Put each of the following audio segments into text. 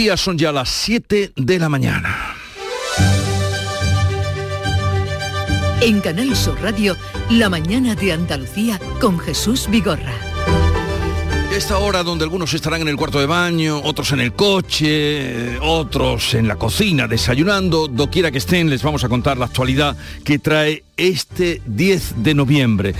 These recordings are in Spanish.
Son ya las 7 de la mañana. En Canal Sur Radio, La mañana de Andalucía con Jesús Vigorra. Esta hora donde algunos estarán en el cuarto de baño, otros en el coche, otros en la cocina desayunando, doquiera que estén, les vamos a contar la actualidad que trae este 10 de noviembre.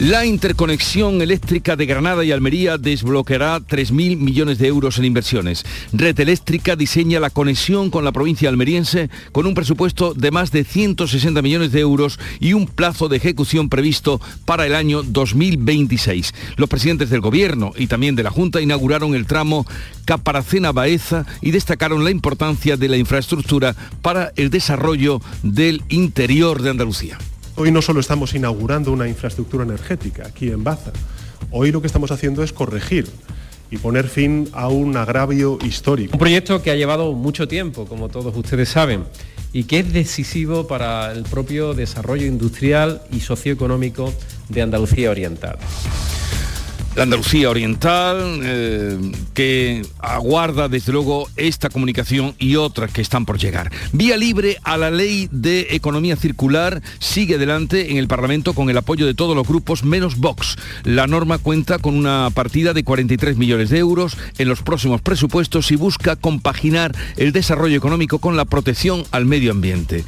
La interconexión eléctrica de Granada y Almería desbloqueará 3.000 millones de euros en inversiones. Red Eléctrica diseña la conexión con la provincia almeriense con un presupuesto de más de 160 millones de euros y un plazo de ejecución previsto para el año 2026. Los presidentes del Gobierno y también de la Junta inauguraron el tramo Caparacena-Baeza y destacaron la importancia de la infraestructura para el desarrollo del interior de Andalucía. Hoy no solo estamos inaugurando una infraestructura energética aquí en Baza, hoy lo que estamos haciendo es corregir y poner fin a un agravio histórico. Un proyecto que ha llevado mucho tiempo, como todos ustedes saben, y que es decisivo para el propio desarrollo industrial y socioeconómico de Andalucía Oriental la Andalucía Oriental, eh, que aguarda desde luego esta comunicación y otras que están por llegar. Vía libre a la ley de economía circular sigue adelante en el Parlamento con el apoyo de todos los grupos menos Vox. La norma cuenta con una partida de 43 millones de euros en los próximos presupuestos y busca compaginar el desarrollo económico con la protección al medio ambiente.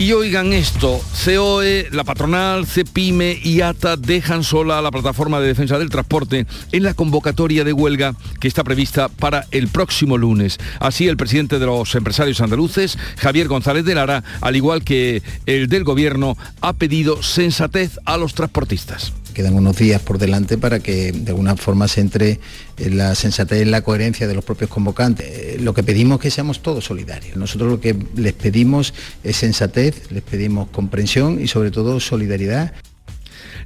Y oigan esto, COE, la patronal, CEPIME y ATA dejan sola a la plataforma de defensa del transporte en la convocatoria de huelga que está prevista para el próximo lunes. Así el presidente de los empresarios andaluces, Javier González de Lara, al igual que el del gobierno, ha pedido sensatez a los transportistas quedan unos días por delante para que de alguna forma se entre en la sensatez, en la coherencia de los propios convocantes. Eh, lo que pedimos es que seamos todos solidarios. Nosotros lo que les pedimos es sensatez, les pedimos comprensión y sobre todo solidaridad.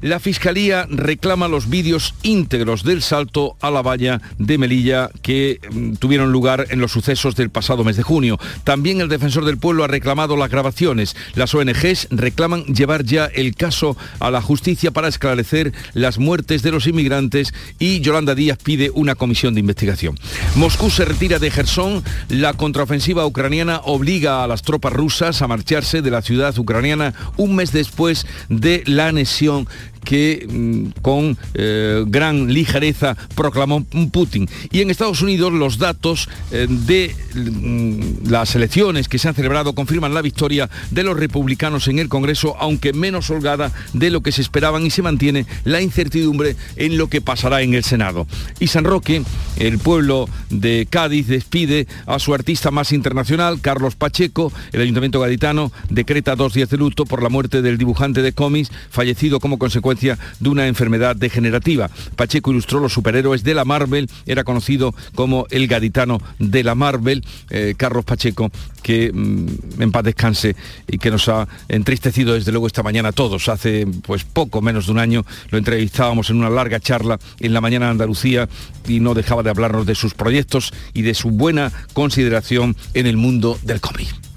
La Fiscalía reclama los vídeos íntegros del salto a la valla de Melilla que mm, tuvieron lugar en los sucesos del pasado mes de junio. También el defensor del pueblo ha reclamado las grabaciones. Las ONGs reclaman llevar ya el caso a la justicia para esclarecer las muertes de los inmigrantes y Yolanda Díaz pide una comisión de investigación. Moscú se retira de Gerson. La contraofensiva ucraniana obliga a las tropas rusas a marcharse de la ciudad ucraniana un mes después de la anexión que mm, con eh, gran ligereza proclamó Putin. Y en Estados Unidos los datos eh, de mm, las elecciones que se han celebrado confirman la victoria de los republicanos en el Congreso, aunque menos holgada de lo que se esperaban y se mantiene la incertidumbre en lo que pasará en el Senado. Y San Roque, el pueblo de Cádiz, despide a su artista más internacional, Carlos Pacheco. El Ayuntamiento Gaditano decreta dos días de luto por la muerte del dibujante de cómics, fallecido como consecuencia de una enfermedad degenerativa. Pacheco ilustró los superhéroes de la Marvel, era conocido como el gaditano de la Marvel, eh, Carlos Pacheco, que mm, en paz descanse y que nos ha entristecido desde luego esta mañana a todos. Hace pues poco menos de un año lo entrevistábamos en una larga charla en la mañana de Andalucía y no dejaba de hablarnos de sus proyectos y de su buena consideración en el mundo del cómic.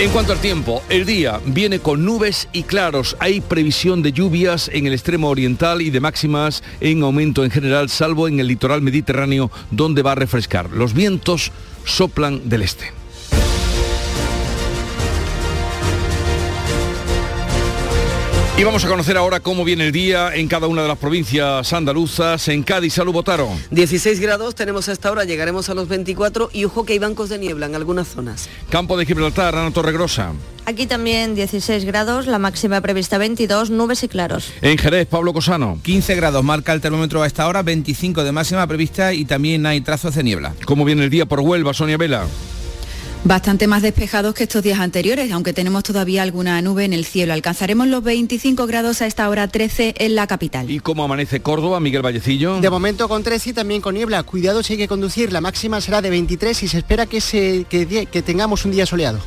En cuanto al tiempo, el día viene con nubes y claros. Hay previsión de lluvias en el extremo oriental y de máximas en aumento en general, salvo en el litoral mediterráneo, donde va a refrescar. Los vientos soplan del este. Y vamos a conocer ahora cómo viene el día en cada una de las provincias andaluzas. En Cádiz, salud, votaron. 16 grados tenemos a esta hora, llegaremos a los 24 y ojo que hay bancos de niebla en algunas zonas. Campo de Gibraltar, Ana Torregrosa. Aquí también 16 grados, la máxima prevista 22, nubes y claros. En Jerez, Pablo Cosano. 15 grados marca el termómetro a esta hora, 25 de máxima prevista y también hay trazos de niebla. ¿Cómo viene el día por Huelva, Sonia Vela? Bastante más despejados que estos días anteriores, aunque tenemos todavía alguna nube en el cielo. Alcanzaremos los 25 grados a esta hora 13 en la capital. ¿Y cómo amanece Córdoba, Miguel Vallecillo? De momento con 13 y también con niebla. Cuidado si hay que conducir. La máxima será de 23 y se espera que, se, que, que tengamos un día soleado.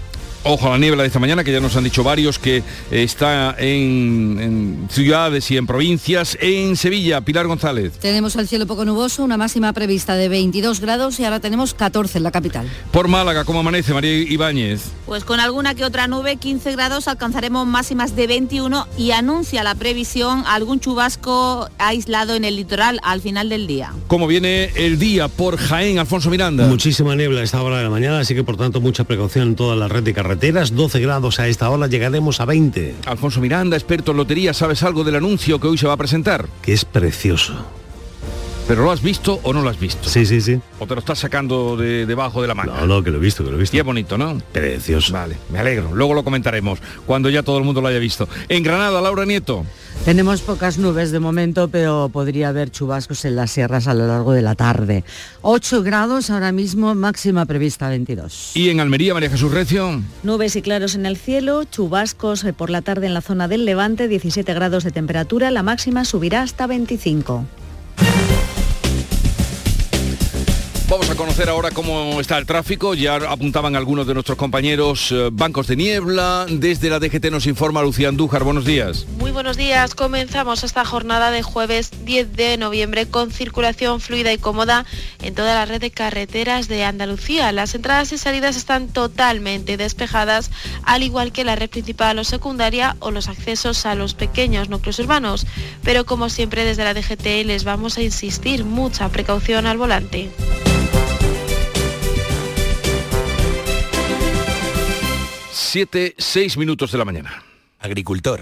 Ojo a la niebla de esta mañana, que ya nos han dicho varios que está en, en ciudades y en provincias. En Sevilla, Pilar González. Tenemos el cielo poco nuboso, una máxima prevista de 22 grados y ahora tenemos 14 en la capital. Por Málaga, ¿cómo amanece María Ibáñez? Pues con alguna que otra nube, 15 grados, alcanzaremos máximas de 21 y anuncia la previsión algún chubasco aislado en el litoral al final del día. ¿Cómo viene el día por Jaén, Alfonso Miranda? Muchísima niebla a esta hora de la mañana, así que por tanto mucha precaución en toda la red de carreteras. 12 grados a esta hora, llegaremos a 20. Alfonso Miranda, experto en lotería, ¿sabes algo del anuncio que hoy se va a presentar? Que es precioso. ¿Pero lo has visto o no lo has visto? Sí, sí, sí. ¿O te lo estás sacando de debajo de la mano? No, no, que lo he visto, que lo he visto. Y es bonito, ¿no? Precioso. Vale, me alegro. Luego lo comentaremos, cuando ya todo el mundo lo haya visto. En Granada, Laura Nieto. Tenemos pocas nubes de momento, pero podría haber chubascos en las sierras a lo largo de la tarde. 8 grados ahora mismo, máxima prevista 22. Y en Almería, María Jesús Recio. Nubes y claros en el cielo, chubascos por la tarde en la zona del Levante, 17 grados de temperatura, la máxima subirá hasta 25. Vamos a conocer ahora cómo está el tráfico. Ya apuntaban algunos de nuestros compañeros eh, bancos de niebla. Desde la DGT nos informa Lucía Andújar. Buenos días. Muy buenos días. Comenzamos esta jornada de jueves 10 de noviembre con circulación fluida y cómoda en toda la red de carreteras de Andalucía. Las entradas y salidas están totalmente despejadas, al igual que la red principal o secundaria o los accesos a los pequeños núcleos urbanos. Pero como siempre desde la DGT les vamos a insistir mucha precaución al volante. 7, 6 minutos de la mañana. Agricultor,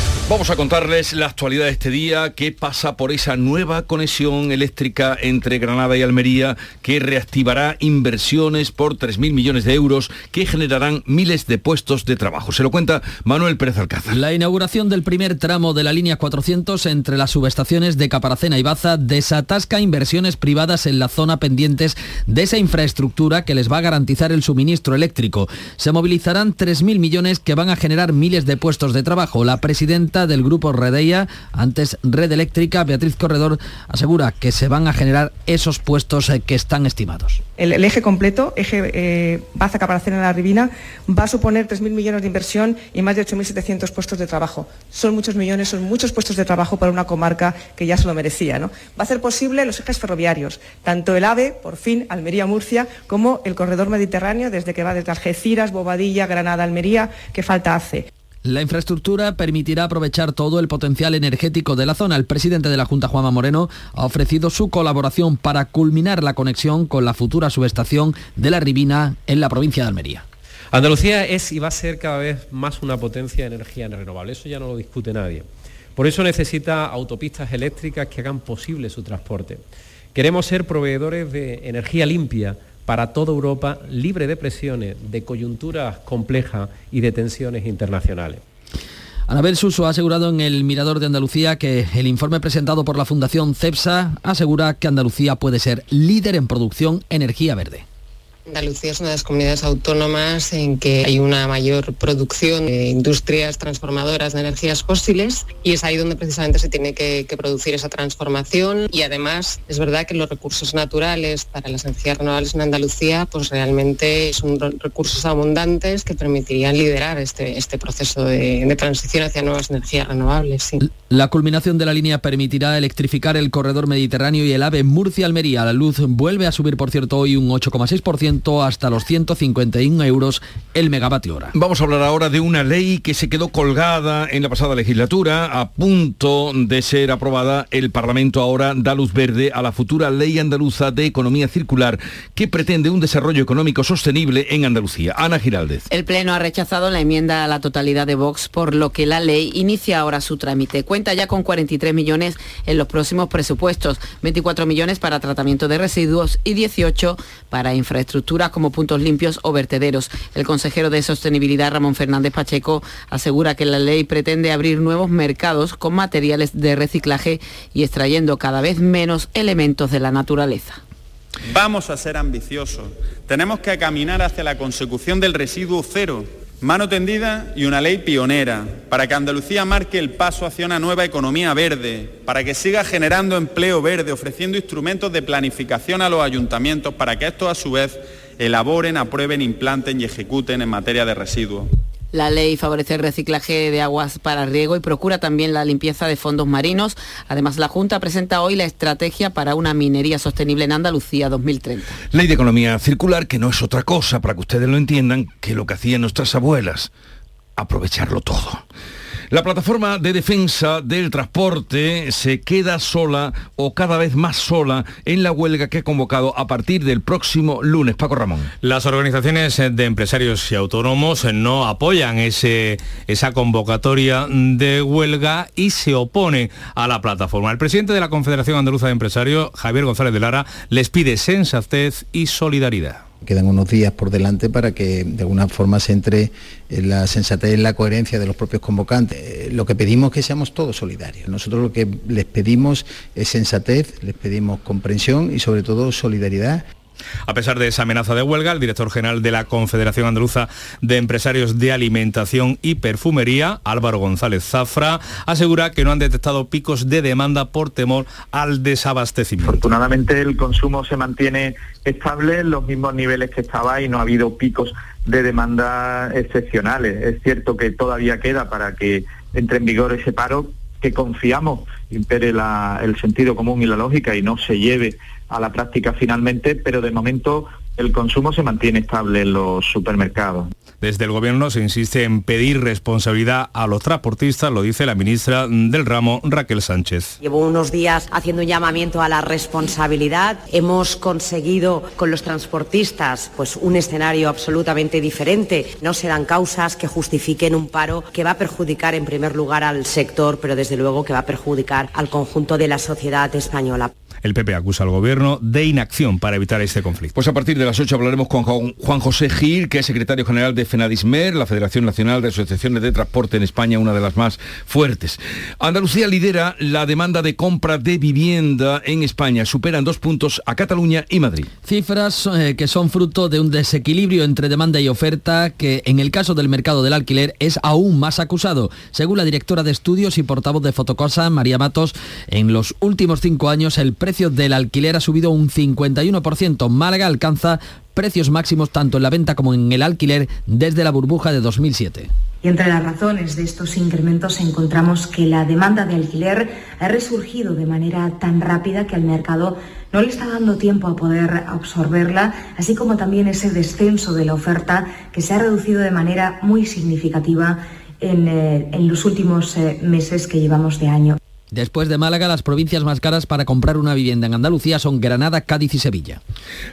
Vamos a contarles la actualidad de este día, qué pasa por esa nueva conexión eléctrica entre Granada y Almería que reactivará inversiones por 3.000 millones de euros que generarán miles de puestos de trabajo. Se lo cuenta Manuel Pérez Alcázar. La inauguración del primer tramo de la línea 400 entre las subestaciones de Caparacena y Baza desatasca inversiones privadas en la zona pendientes de esa infraestructura que les va a garantizar el suministro eléctrico. Se movilizarán 3.000 millones que van a generar miles de puestos de trabajo. La presidenta del grupo Redeia, antes Red Eléctrica, Beatriz Corredor, asegura que se van a generar esos puestos eh, que están estimados. El, eje completo, eje eh, Baza Caparacena en la Ribina, va a suponer 3.000 millones de inversión y más de 8.700 puestos de trabajo. Son muchos millones, son muchos puestos de trabajo para una comarca que ya se lo merecía. ¿no? Va a ser posible los ejes ferroviarios, tanto el AVE, por fin, Almería-Murcia, como el corredor mediterráneo, desde que va desde Algeciras, Bobadilla, Granada, Almería, que falta hace. La infraestructura permitirá aprovechar todo el potencial energético de la zona. El presidente de la Junta, Juanma Moreno, ha ofrecido su colaboración para culminar la conexión con la futura subestación de la Ribina en la provincia de Almería. Andalucía es y va a ser cada vez más una potencia de energía renovable, eso ya no lo discute nadie. Por eso necesita autopistas eléctricas que hagan posible su transporte. Queremos ser proveedores de energía limpia para toda Europa, libre de presiones, de coyunturas complejas y de tensiones internacionales. Anabel Suso ha asegurado en el Mirador de Andalucía que el informe presentado por la Fundación CEPSA asegura que Andalucía puede ser líder en producción energía verde. Andalucía es una de las comunidades autónomas en que hay una mayor producción de industrias transformadoras de energías fósiles y es ahí donde precisamente se tiene que, producir esa transformación y además es verdad que los recursos naturales para las energías renovables en Andalucía pues realmente son recursos abundantes que permitirían liderar este, este proceso de, de, transición hacia nuevas energías renovables. Sí. La culminación de la línea permitirá electrificar el corredor mediterráneo y el AVE Murcia-Almería. La luz vuelve a subir, por cierto, hoy un 8,6% hasta los 151 euros el megavatio hora. Vamos a hablar ahora de una ley que se quedó colgada en la pasada legislatura, a punto de ser aprobada. El Parlamento ahora da luz verde a la futura ley andaluza de economía circular que pretende un desarrollo económico sostenible en Andalucía. Ana Giraldez. El Pleno ha rechazado la enmienda a la totalidad de Vox, por lo que la ley inicia ahora su trámite cuenta ya con 43 millones en los próximos presupuestos, 24 millones para tratamiento de residuos y 18 para infraestructuras como puntos limpios o vertederos. El consejero de Sostenibilidad, Ramón Fernández Pacheco, asegura que la ley pretende abrir nuevos mercados con materiales de reciclaje y extrayendo cada vez menos elementos de la naturaleza. Vamos a ser ambiciosos. Tenemos que caminar hacia la consecución del residuo cero Mano tendida y una ley pionera para que Andalucía marque el paso hacia una nueva economía verde, para que siga generando empleo verde, ofreciendo instrumentos de planificación a los ayuntamientos para que estos a su vez elaboren, aprueben, implanten y ejecuten en materia de residuos. La ley favorece el reciclaje de aguas para riego y procura también la limpieza de fondos marinos. Además, la Junta presenta hoy la estrategia para una minería sostenible en Andalucía 2030. Ley de economía circular que no es otra cosa, para que ustedes lo entiendan, que lo que hacían nuestras abuelas, aprovecharlo todo. La plataforma de defensa del transporte se queda sola o cada vez más sola en la huelga que ha convocado a partir del próximo lunes. Paco Ramón. Las organizaciones de empresarios y autónomos no apoyan ese, esa convocatoria de huelga y se oponen a la plataforma. El presidente de la Confederación Andaluza de Empresarios, Javier González de Lara, les pide sensatez y solidaridad. Quedan unos días por delante para que de alguna forma se entre en la sensatez y la coherencia de los propios convocantes. Eh, lo que pedimos es que seamos todos solidarios. Nosotros lo que les pedimos es sensatez, les pedimos comprensión y sobre todo solidaridad. A pesar de esa amenaza de huelga, el director general de la Confederación Andaluza de Empresarios de Alimentación y Perfumería, Álvaro González Zafra, asegura que no han detectado picos de demanda por temor al desabastecimiento. Afortunadamente el consumo se mantiene estable en los mismos niveles que estaba y no ha habido picos de demanda excepcionales. Es cierto que todavía queda para que entre en vigor ese paro, que confiamos impere el sentido común y la lógica y no se lleve a la práctica finalmente, pero de momento el consumo se mantiene estable en los supermercados. Desde el Gobierno se insiste en pedir responsabilidad a los transportistas, lo dice la ministra del ramo Raquel Sánchez. Llevo unos días haciendo un llamamiento a la responsabilidad. Hemos conseguido con los transportistas pues, un escenario absolutamente diferente. No se dan causas que justifiquen un paro que va a perjudicar en primer lugar al sector, pero desde luego que va a perjudicar al conjunto de la sociedad española. El PP acusa al gobierno de inacción para evitar este conflicto. Pues a partir de las 8 hablaremos con Juan José Gil, que es secretario general de FENADISMER, la Federación Nacional de Asociaciones de Transporte en España, una de las más fuertes. Andalucía lidera la demanda de compra de vivienda en España. Superan dos puntos a Cataluña y Madrid. Cifras eh, que son fruto de un desequilibrio entre demanda y oferta que en el caso del mercado del alquiler es aún más acusado. Según la directora de estudios y portavoz de Fotocosa, María Matos, en los últimos cinco años el precio precio del alquiler ha subido un 51%. Málaga alcanza precios máximos tanto en la venta como en el alquiler desde la burbuja de 2007. Y entre las razones de estos incrementos encontramos que la demanda de alquiler ha resurgido de manera tan rápida que al mercado no le está dando tiempo a poder absorberla, así como también ese descenso de la oferta que se ha reducido de manera muy significativa en, eh, los últimos eh, meses que llevamos de año. Después de Málaga, las provincias más caras para comprar una vivienda en Andalucía son Granada, Cádiz y Sevilla.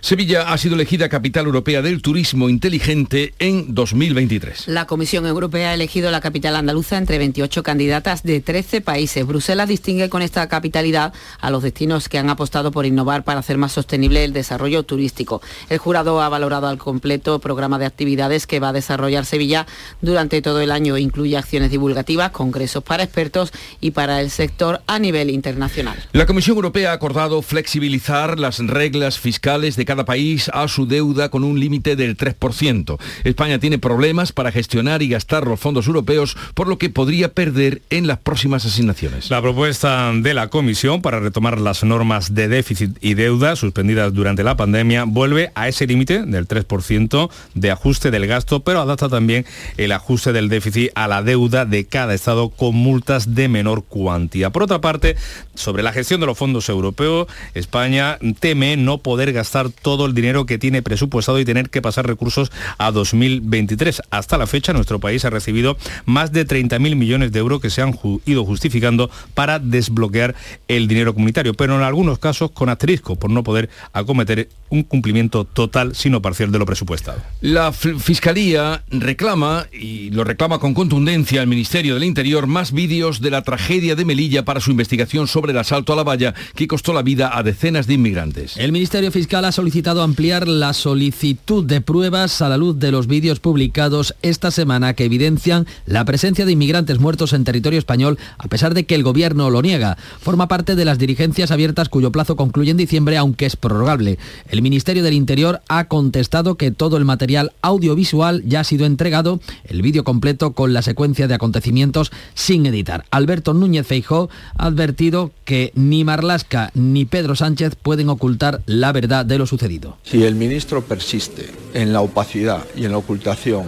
Sevilla ha sido elegida capital europea del turismo inteligente en 2023. La Comisión Europea ha elegido la capital andaluza entre 28 candidatas de 13 países. Bruselas distingue con esta capitalidad a los destinos que han apostado por innovar para hacer más sostenible el desarrollo turístico. El jurado ha valorado al completo programa de actividades que va a desarrollar Sevilla durante todo el año. Incluye acciones divulgativas, congresos para expertos y para el sector sector a nivel internacional. La Comisión Europea ha acordado flexibilizar las reglas fiscales de cada país a su deuda con un límite del 3%. España tiene problemas para gestionar y gastar los fondos europeos, por lo que podría perder en las próximas asignaciones. La propuesta de la Comisión para retomar las normas de déficit y deuda suspendidas durante la pandemia vuelve a ese límite del 3% de ajuste del gasto, pero adapta también el ajuste del déficit a la deuda de cada Estado con multas de menor cuantía. Por otra parte, sobre la gestión de los fondos europeos, España teme no poder gastar todo el dinero que tiene presupuestado y tener que pasar recursos a 2023. Hasta la fecha, nuestro país ha recibido más de 30.000 millones de euros que se han ido justificando para desbloquear el dinero comunitario, pero en algunos casos con asterisco por no poder acometer un cumplimiento total, sino parcial de lo presupuestado. La Fiscalía reclama, y lo reclama con contundencia al Ministerio del Interior, más vídeos de la tragedia de Melilla para su investigación sobre el asalto a la valla que costó la vida a decenas de inmigrantes. El Ministerio Fiscal ha solicitado ampliar la solicitud de pruebas a la luz de los vídeos publicados esta semana que evidencian la presencia de inmigrantes muertos en territorio español, a pesar de que el gobierno lo niega. Forma parte de las dirigencias abiertas cuyo plazo concluye en diciembre, aunque es prorrogable. El Ministerio del Interior ha contestado que todo el material audiovisual ya ha sido entregado, el vídeo completo con la secuencia de acontecimientos sin editar. Alberto Núñez Feijó ha advertido que ni Marlasca ni Pedro Sánchez pueden ocultar la verdad de lo sucedido. Si el ministro persiste en la opacidad y en la ocultación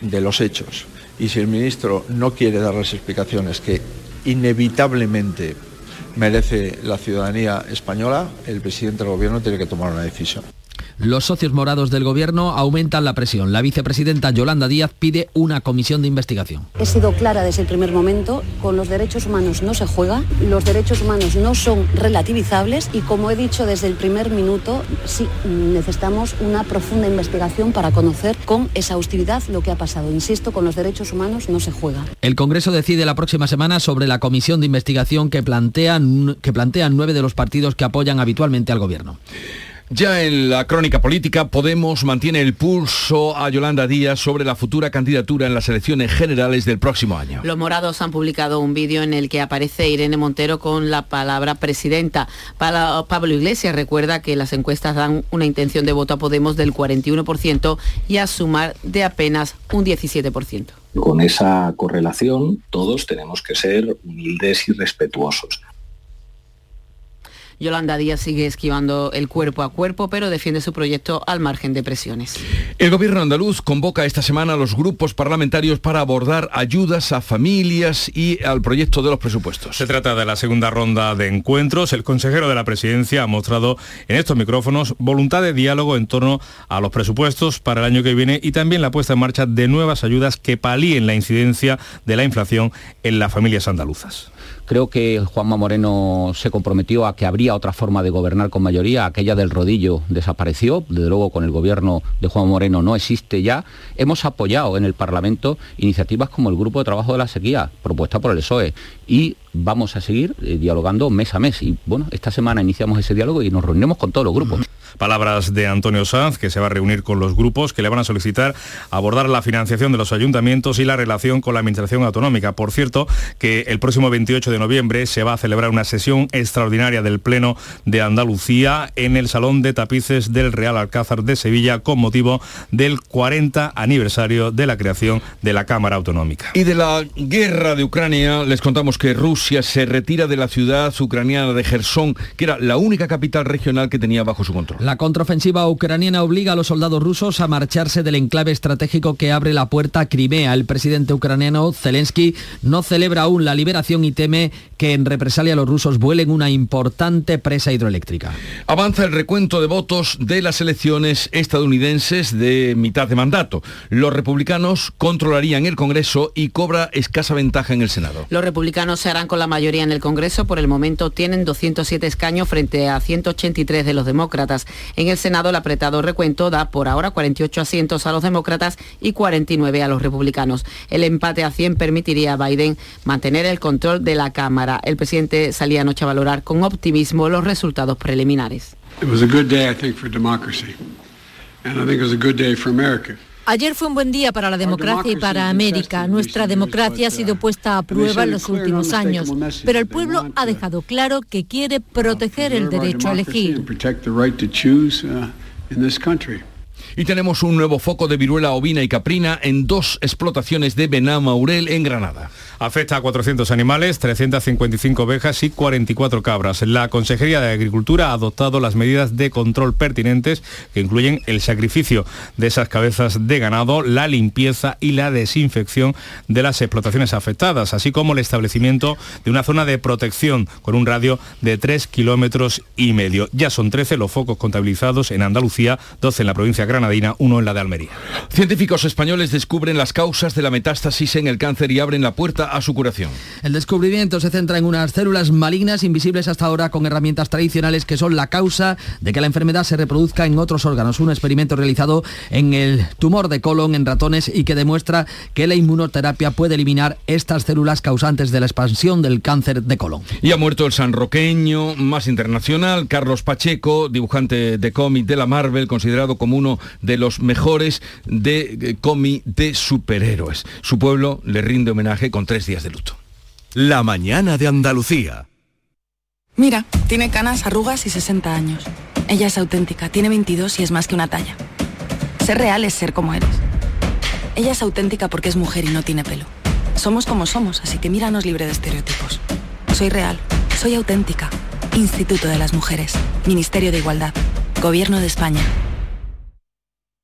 de los hechos, y si el ministro no quiere dar las explicaciones que inevitablemente merece la ciudadanía española, el presidente del gobierno tiene que tomar una decisión. Los socios morados del gobierno aumentan la presión. La vicepresidenta Yolanda Díaz pide una comisión de investigación. He sido clara desde el primer momento, con los derechos humanos no se juega, los derechos humanos no son relativizables y como he dicho desde el primer minuto, sí necesitamos una profunda investigación para conocer con exhaustividad lo que ha pasado. Insisto, con los derechos humanos no se juega. El Congreso decide la próxima semana sobre la comisión de investigación que plantean, que plantean nueve de los partidos que apoyan habitualmente al gobierno. Ya en la crónica política, Podemos mantiene el pulso a Yolanda Díaz sobre la futura candidatura en las elecciones generales del próximo año. Los morados han publicado un vídeo en el que aparece Irene Montero con la palabra presidenta. Pablo Iglesias recuerda que las encuestas dan una intención de voto a Podemos del 41% y a sumar de apenas un 17%. Con esa correlación, todos tenemos que ser humildes y respetuosos. Yolanda Díaz sigue esquivando el cuerpo a cuerpo, pero defiende su proyecto al margen de presiones. El gobierno andaluz convoca esta semana a los grupos parlamentarios para abordar ayudas a familias y al proyecto de los presupuestos. Se trata de la segunda ronda de encuentros. El consejero de la presidencia ha mostrado en estos micrófonos voluntad de diálogo en torno a los presupuestos para el año que viene y también la puesta en marcha de nuevas ayudas que palíen la incidencia de la inflación en las familias andaluzas. Creo que Juanma Moreno se comprometió a que habría otra forma de gobernar con mayoría, aquella del rodillo desapareció, desde luego con el gobierno de Juan Moreno no existe ya. Hemos apoyado en el Parlamento iniciativas como el Grupo de Trabajo de la Sequía, propuesta por el PSOE, y vamos a seguir eh, dialogando mes a mes. Y bueno, esta semana iniciamos ese diálogo y nos reunimos con todos los grupos. Palabras de Antonio Sanz, que se va a reunir con los grupos que le van a solicitar abordar la financiación de los ayuntamientos y la relación con la Administración Autonómica. Por cierto, que el próximo 28 de noviembre se va a celebrar una sesión extraordinaria del Pleno de Andalucía en el Salón de Tapices del Real Alcázar de Sevilla con motivo del 40 aniversario de la creación de la Cámara Autonómica. Y de la guerra de Ucrania les contamos que Rusia se retira de la ciudad ucraniana de Gerson, que era la única capital regional que tenía bajo su control. Contraofensiva ucraniana obliga a los soldados rusos a marcharse del enclave estratégico que abre la puerta a Crimea. El presidente ucraniano Zelensky no celebra aún la liberación y teme que en represalia los rusos vuelen una importante presa hidroeléctrica. Avanza el recuento de votos de las elecciones estadounidenses de mitad de mandato. Los republicanos controlarían el Congreso y cobra escasa ventaja en el Senado. Los republicanos se harán con la mayoría en el Congreso. Por el momento tienen 207 escaños frente a 183 de los demócratas. En el Senado el apretado recuento da por ahora 48 asientos a los demócratas y 49 a los republicanos. El empate a 100 permitiría a Biden mantener el control de la Cámara. El presidente salía anoche a valorar con optimismo los resultados preliminares. Ayer fue un buen día para la democracia y para América. Nuestra democracia ha sido puesta a prueba en los últimos años, pero el pueblo ha dejado claro que quiere proteger el derecho a elegir. Y tenemos un nuevo foco de viruela ovina y caprina en dos explotaciones de Benamaurel en Granada. Afecta a 400 animales, 355 ovejas y 44 cabras. La Consejería de Agricultura ha adoptado las medidas de control pertinentes que incluyen el sacrificio de esas cabezas de ganado, la limpieza y la desinfección de las explotaciones afectadas, así como el establecimiento de una zona de protección con un radio de 3 kilómetros y medio. Ya son 13 los focos contabilizados en Andalucía, 12 en la provincia granadina, uno en la de Almería. Científicos españoles descubren las causas de la metástasis en el cáncer y abren la puerta a su curación. El descubrimiento se centra en unas células malignas invisibles hasta ahora con herramientas tradicionales que son la causa de que la enfermedad se reproduzca en otros órganos. Un experimento realizado en el tumor de colon en ratones y que demuestra que la inmunoterapia puede eliminar estas células causantes de la expansión del cáncer de colon. Y ha muerto el sanroqueño más internacional, Carlos Pacheco, dibujante de cómic de la Marvel, considerado como uno de los mejores de eh, cómic de superhéroes. Su pueblo le rinde homenaje con tres días de luto. La mañana de Andalucía. Mira, tiene canas, arrugas y 60 años. Ella es auténtica, tiene 22 y es más que una talla. Ser real es ser como eres. Ella es auténtica porque es mujer y no tiene pelo. Somos como somos, así que míranos libre de estereotipos. Soy real, soy auténtica. Instituto de las Mujeres, Ministerio de Igualdad, Gobierno de España.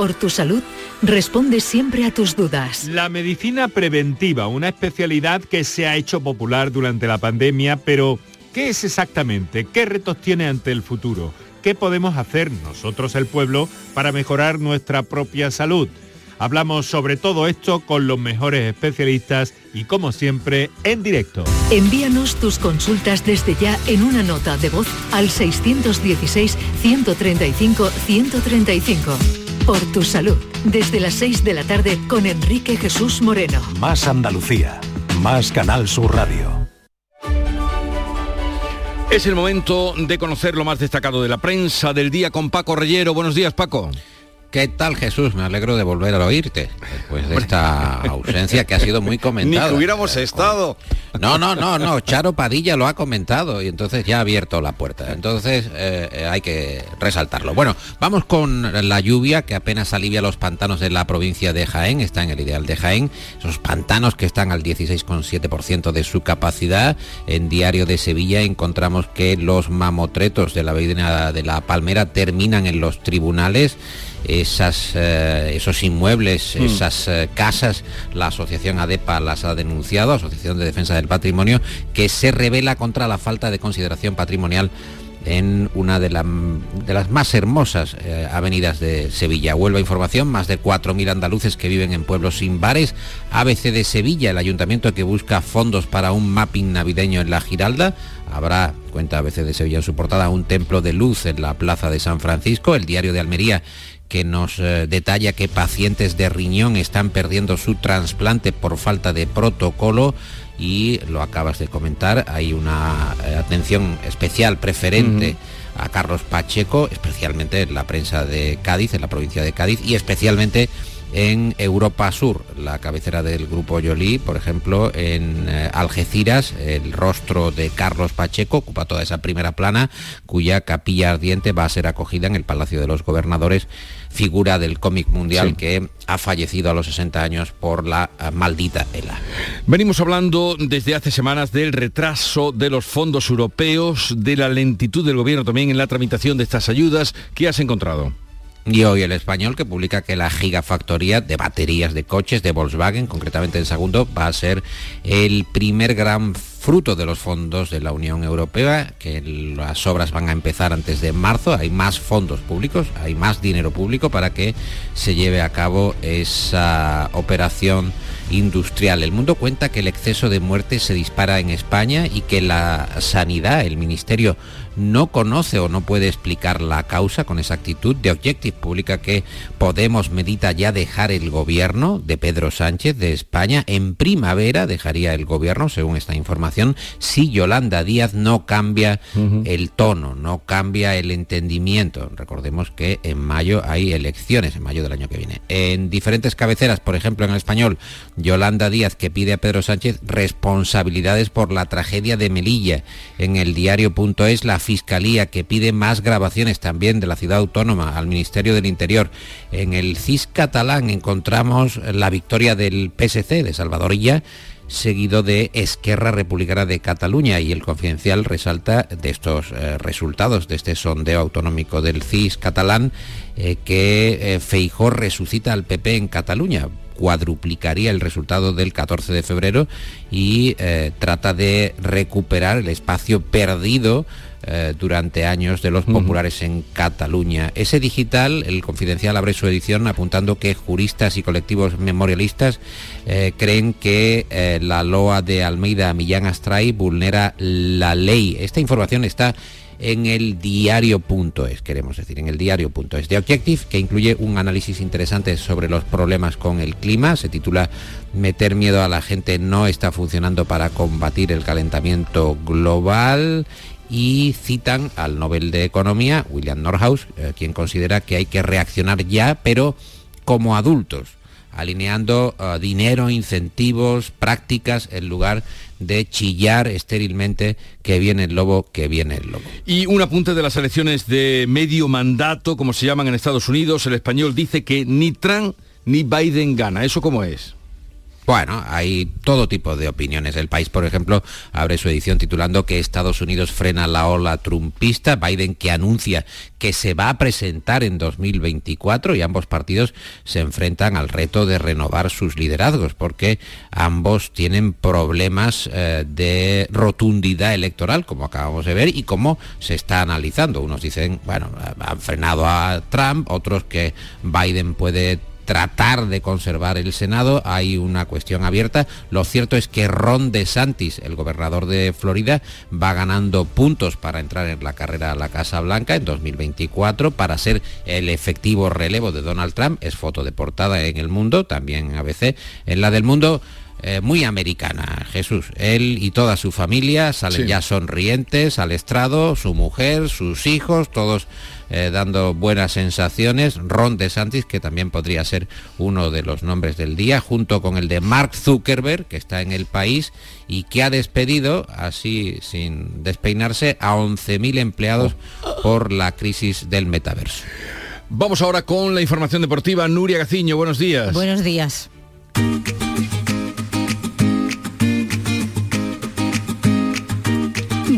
por tu salud, responde siempre a tus dudas. La medicina preventiva, una especialidad que se ha hecho popular durante la pandemia, pero ¿qué es exactamente? ¿Qué retos tiene ante el futuro? ¿Qué podemos hacer nosotros, el pueblo, para mejorar nuestra propia salud? Hablamos sobre todo esto con los mejores especialistas y como siempre en directo. Envíanos tus consultas desde ya en una nota de voz al 616-135-135. Por tu salud, desde las 6 de la tarde con Enrique Jesús Moreno. Más Andalucía, más Canal Sur Radio. Es el momento de conocer lo más destacado de la prensa del día con Paco Reyero. Buenos días, Paco. ¿Qué tal Jesús? Me alegro de volver a oírte después de esta ausencia que ha sido muy comentada. Ni que hubiéramos estado. No, no, no, no. Charo Padilla lo ha comentado y entonces ya ha abierto la puerta. Entonces eh, hay que resaltarlo. Bueno, vamos con la lluvia que apenas alivia los pantanos de la provincia de Jaén. Está en el ideal de Jaén. Esos pantanos que están al 16,7% de su capacidad. En Diario de Sevilla encontramos que los mamotretos de la Avenida de la Palmera terminan en los tribunales esas, eh, esos inmuebles, Hmm. esas eh, casas, la asociación ADEPA las ha denunciado, Asociación de Defensa del Patrimonio, que se revela contra la falta de consideración patrimonial en una de, la- de las más hermosas eh, avenidas de Sevilla. Huelva Información, más de 4.000 andaluces que viven en pueblos sin bares. ABC de Sevilla, el ayuntamiento que busca fondos para un mapping navideño en la Giralda. Habrá, cuenta ABC de Sevilla en su portada, un templo de luz en la plaza de San Francisco. El diario de Almería que nos eh, detalla que pacientes de riñón están perdiendo su trasplante por falta de protocolo y lo acabas de comentar, hay una eh, atención especial preferente a Carlos Pacheco, especialmente en la prensa de Cádiz, en la provincia de Cádiz y especialmente en Europa Sur, la cabecera del grupo Yolí, por ejemplo, en eh, Algeciras, el rostro de Carlos Pacheco ocupa toda esa primera plana, cuya capilla ardiente va a ser acogida en el Palacio de los Gobernadores, figura del cómic mundial Sí. que ha fallecido a los 60 años por la eh, maldita ELA. Venimos hablando desde hace semanas del retraso de los fondos europeos, de la lentitud del gobierno también en la tramitación de estas ayudas. ¿Qué has encontrado? Y hoy el español que publica que la gigafactoría de baterías de coches de Volkswagen, concretamente en segundo, va a ser el primer gran fruto de los fondos de la Unión Europea, que las obras van a empezar antes de marzo, hay más fondos públicos, hay más dinero público para que se lleve a cabo esa operación industrial. El mundo cuenta que el exceso de muertes se dispara en España y que la sanidad, el Ministerio no conoce o no puede explicar la causa con exactitud. De Objective publica que Podemos medita ya dejar el gobierno de Pedro Sánchez de España. En primavera dejaría el gobierno, según esta información, si Yolanda Díaz no cambia el tono, no cambia el entendimiento. Recordemos que en mayo hay elecciones, en mayo del año que viene. En diferentes cabeceras, por ejemplo en el español, Yolanda Díaz que pide a Pedro Sánchez responsabilidades por la tragedia de Melilla. En el diario.es la Fiscalía que pide más grabaciones también de la ciudad autónoma al Ministerio del Interior. En el CIS catalán encontramos la victoria del PSC de Salvador Illa seguido de Esquerra Republicana de Cataluña y el confidencial resalta de estos eh, resultados de este sondeo autonómico del CIS catalán eh, que eh, Feijó resucita al PP en Cataluña cuadruplicaría el resultado del 14 de febrero y trata de recuperar el espacio perdido eh, durante años de los populares en Cataluña. Ese digital, el Confidencial abre su edición apuntando que juristas y colectivos memorialistas eh, creen que eh, la loa de Almeida Millán Astray vulnera la ley. Esta información está en el diario.es, queremos decir, en el diario.es de Objective, que incluye un análisis interesante sobre los problemas con el clima. Se titula Meter miedo a la gente no está funcionando para combatir el calentamiento global y citan al Nobel de Economía, William Norhaus, eh, quien considera que hay que reaccionar ya, pero como adultos, alineando eh, dinero, incentivos, prácticas, en lugar de chillar estérilmente que viene el lobo, que viene el lobo. Y un apunte de las elecciones de medio mandato, como se llaman en Estados Unidos, el español dice que ni Trump ni Biden gana. ¿Eso cómo es? Bueno, hay todo tipo de opiniones. El país, por ejemplo, abre su edición titulando que Estados Unidos frena la ola trumpista, Biden que anuncia que se va a presentar en 2024 y ambos partidos se enfrentan al reto de renovar sus liderazgos porque ambos tienen problemas eh, de rotundidad electoral, como acabamos de ver, y como se está analizando. Unos dicen, bueno, han frenado a Trump, otros que Biden puede tratar de conservar el Senado. Hay una cuestión abierta. Lo cierto es que Ron DeSantis, el gobernador de Florida, va ganando puntos para entrar en la carrera a la Casa Blanca en 2024 para ser el efectivo relevo de Donald Trump. Es foto de portada en el mundo, también ABC. En la del mundo eh, muy americana, Jesús. Él y toda su familia salen ya sonrientes al estrado, su mujer, sus hijos, todos eh, dando buenas sensaciones. Ron DeSantis, que también podría ser uno de los nombres del día, junto con el de Mark Zuckerberg, que está en el país y que ha despedido, así sin despeinarse, a 11.000 empleados por la crisis del metaverso. Vamos ahora con la información deportiva. Nuria Gaciño, buenos días. Buenos días.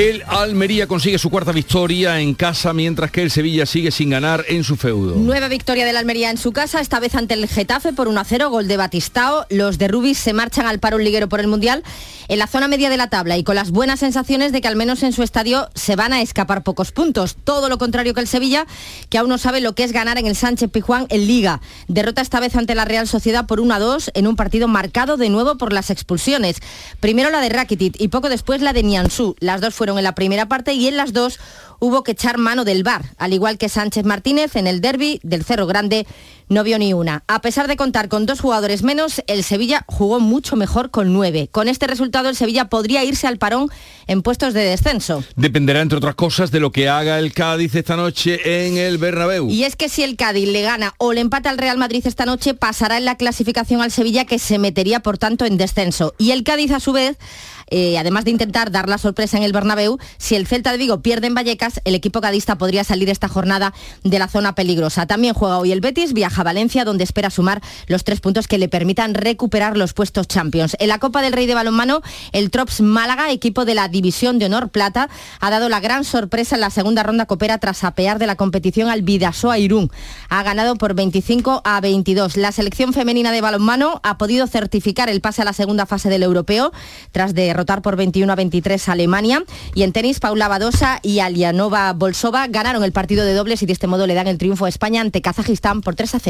El Almería consigue su cuarta victoria en casa, mientras que el Sevilla sigue sin ganar en su feudo. Nueva victoria del Almería en su casa, esta vez ante el Getafe por 1-0, gol de Batistao. Los de Rubis se marchan al paro liguero por el Mundial en la zona media de la tabla y con las buenas sensaciones de que al menos en su estadio se van a escapar pocos puntos. Todo lo contrario que el Sevilla, que aún no sabe lo que es ganar en el Sánchez Pijuán en Liga. Derrota esta vez ante la Real Sociedad por 1-2 en un partido marcado de nuevo por las expulsiones. Primero la de Rakitic y poco después la de Nianzú. Las dos fueron en la primera parte y en las dos hubo que echar mano del bar, al igual que Sánchez Martínez en el derby del Cerro Grande no vio ni una. A pesar de contar con dos jugadores menos, el Sevilla jugó mucho mejor con nueve. Con este resultado el Sevilla podría irse al parón en puestos de descenso. Dependerá, entre otras cosas, de lo que haga el Cádiz esta noche en el Bernabéu. Y es que si el Cádiz le gana o le empata al Real Madrid esta noche, pasará en la clasificación al Sevilla que se metería, por tanto, en descenso. Y el Cádiz, a su vez, eh, además de intentar dar la sorpresa en el Bernabéu, si el Celta de Vigo pierde en Vallecas, el equipo cadista podría salir esta jornada de la zona peligrosa. También juega hoy el Betis, viaja a Valencia, donde espera sumar los tres puntos que le permitan recuperar los puestos Champions. En la Copa del Rey de Balonmano, el Trops Málaga, equipo de la División de Honor Plata, ha dado la gran sorpresa en la segunda ronda copera tras apear de la competición al Vidasoa Irún. Ha ganado por 25 a 22. La selección femenina de balonmano ha podido certificar el pase a la segunda fase del europeo tras derrotar por 21 a 23 a Alemania. Y en tenis, Paula Badosa y Alianova Bolsova ganaron el partido de dobles y de este modo le dan el triunfo a España ante Kazajistán por 3 a 0.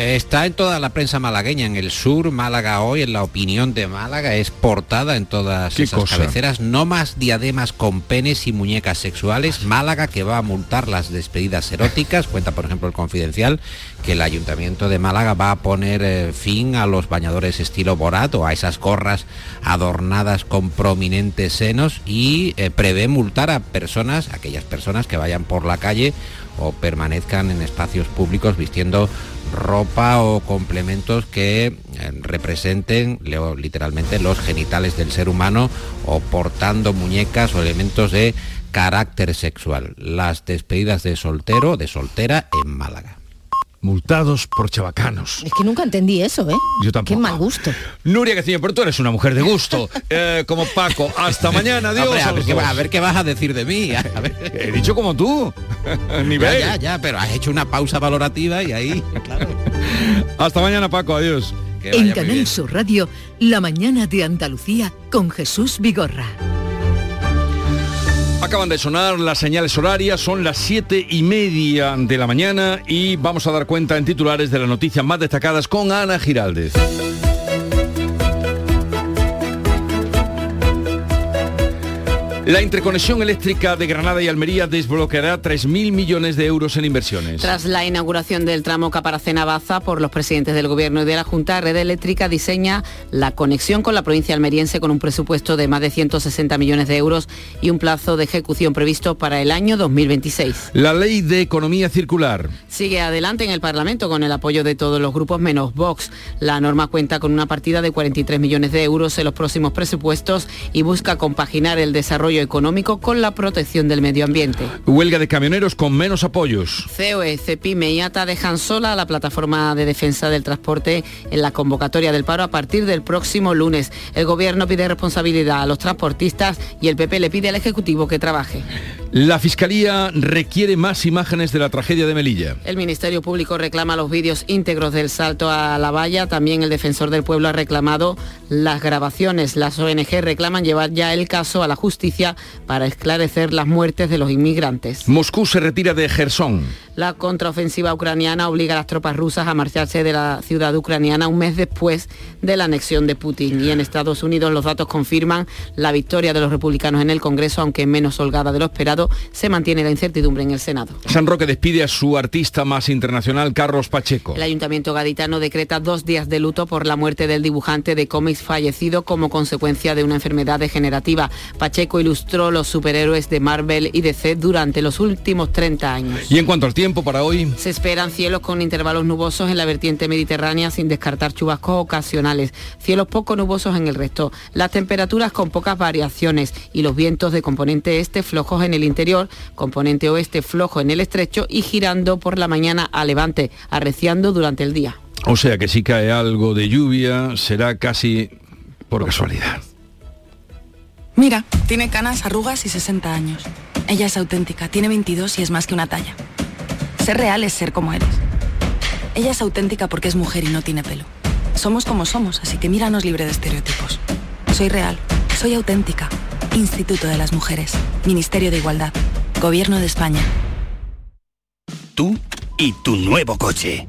Está en toda la prensa malagueña, en el sur, Málaga hoy, en la opinión de Málaga, es portada en todas ¿Qué esas cosa? cabeceras. No más diademas con penes y muñecas sexuales. Málaga que va a multar las despedidas eróticas. Cuenta, por ejemplo, el confidencial que el Ayuntamiento de Málaga va a poner eh, fin a los bañadores estilo Borat o a esas gorras adornadas con prominentes senos y eh, prevé multar a personas, aquellas personas que vayan por la calle o permanezcan en espacios públicos vistiendo ropa o complementos que eh, representen literalmente los genitales del ser humano o portando muñecas o elementos de carácter sexual. Las despedidas de soltero, de soltera en Málaga. Multados por chavacanos. Es que nunca entendí eso, ¿eh? Yo tampoco. Qué mal gusto. Nuria Castillo, pero tú eres una mujer de gusto. Eh, como Paco. Hasta mañana, adiós. Hombre, a, a ver qué, dos. va- a ver qué vas a decir de mí. A ver. He dicho como tú. Ya, Nivel. ya, ya, pero has hecho una pausa valorativa y ahí, claro. Hasta mañana, Paco. Adiós. En Canal. Sur Radio, La mañana de Andalucía con Jesús Vigorra. Acaban de sonar las señales horarias, son las siete y media de la mañana y vamos a dar cuenta en titulares de las noticias más destacadas con Ana Giraldez. La interconexión eléctrica de Granada y Almería desbloqueará 3.000 millones de euros en inversiones. Tras la inauguración del tramo Caparacena-Baza por los presidentes del Gobierno y de la Junta, Red Eléctrica diseña la conexión con la provincia almeriense con un presupuesto de más de 160 millones de euros y un plazo de ejecución previsto para el año 2026. La ley de economía circular. Sigue adelante en el Parlamento con el apoyo de todos los grupos menos Vox. La norma cuenta con una partida de 43 millones de euros en los próximos presupuestos y busca compaginar el desarrollo económico con la protección del medio ambiente. Huelga de camioneros con menos apoyos. COE, CEPIME y ATA dejan sola a la plataforma de defensa del transporte en la convocatoria del paro a partir del próximo lunes. El gobierno pide responsabilidad a los transportistas y el PP le pide al Ejecutivo que trabaje. La Fiscalía requiere más imágenes de la tragedia de Melilla. El Ministerio Público reclama los vídeos íntegros del salto a la valla. También el Defensor del Pueblo ha reclamado las grabaciones. Las ONG reclaman llevar ya el caso a la justicia para esclarecer las muertes de los inmigrantes. Moscú se retira de Gerson. La contraofensiva ucraniana obliga a las tropas rusas a marcharse de la ciudad ucraniana un mes después de la anexión de Putin. Y en Estados Unidos los datos confirman la victoria de los republicanos en el Congreso, aunque menos holgada de lo esperado, se mantiene la incertidumbre en el Senado. San Roque despide a su artista más internacional, Carlos Pacheco. El Ayuntamiento gaditano decreta dos días de luto por la muerte del dibujante de cómics fallecido como consecuencia de una enfermedad degenerativa. Pacheco ilustró los superhéroes de Marvel y DC durante los últimos 30 años. Y en cuanto al tiempo para hoy, Se esperan cielos con intervalos nubosos en la vertiente mediterránea sin descartar chubascos ocasionales. Cielos poco nubosos en el resto. Las temperaturas con pocas variaciones y los vientos de componente este flojos en el interior, componente oeste flojo en el estrecho y girando por la mañana a levante, arreciando durante el día. o sea que si cae algo de lluvia, será casi por casualidad. Mira, tiene canas, arrugas y 60 años. Ella es auténtica, tiene 22 y es más que una talla. Ser real es ser como eres. Ella es auténtica porque es mujer y no tiene pelo. Somos como somos, así que míranos libre de estereotipos. Soy real, soy auténtica. Instituto de las Mujeres, Ministerio de Igualdad, Gobierno de España. Tú y tu nuevo coche.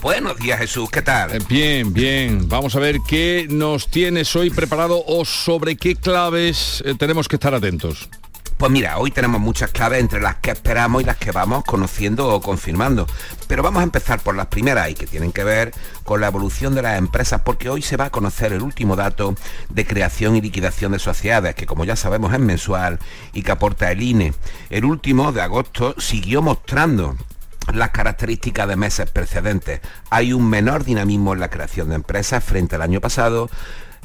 Buenos días Jesús, ¿qué tal? Eh, Bien, bien. Vamos a ver qué nos tienes hoy preparado o sobre qué claves eh, tenemos que estar atentos. Pues mira, hoy tenemos muchas claves entre las que esperamos y las que vamos conociendo o confirmando. Pero vamos a empezar por las primeras y que tienen que ver con la evolución de las empresas, porque hoy se va a conocer el último dato de creación y liquidación de sociedades, que como ya sabemos es mensual y que aporta el INE. El último de agosto siguió mostrando las características de meses precedentes. Hay un menor dinamismo en la creación de empresas frente al año pasado,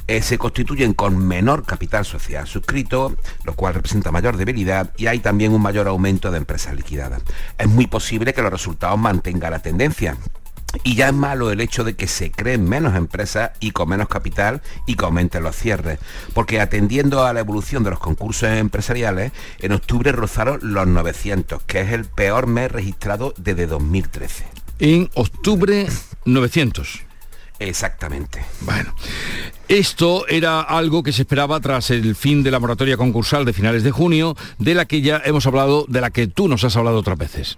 eh, se constituyen con menor capital social suscrito, lo cual representa mayor debilidad y hay también un mayor aumento de empresas liquidadas. Es muy posible que los resultados mantengan la tendencia. Y ya es malo el hecho de que se creen menos empresas y con menos capital y que aumenten los cierres. Porque atendiendo a la evolución de los concursos empresariales, en octubre rozaron los 900, que es el peor mes registrado desde 2013. En octubre 900. Exactamente. Bueno, esto era algo que se esperaba tras el fin de la moratoria concursal de finales de junio, de la que ya hemos hablado, de la que tú nos has hablado otras veces.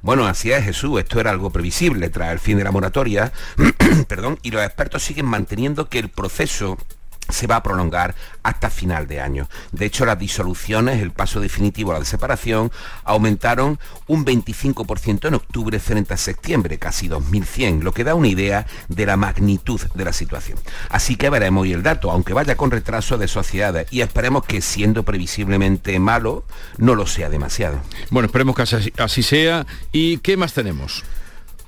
Bueno, así es Jesús, esto era algo previsible tras el fin de la moratoria, perdón, y los expertos siguen manteniendo que el proceso se va a prolongar hasta final de año. De hecho, las disoluciones, el paso definitivo a la separación, aumentaron un 25% en octubre frente a septiembre, casi 2.100, lo que da una idea de la magnitud de la situación. Así que veremos hoy el dato, aunque vaya con retraso de sociedades, y esperemos que siendo previsiblemente malo, no lo sea demasiado. Bueno, esperemos que así, sea. ¿Y qué más tenemos?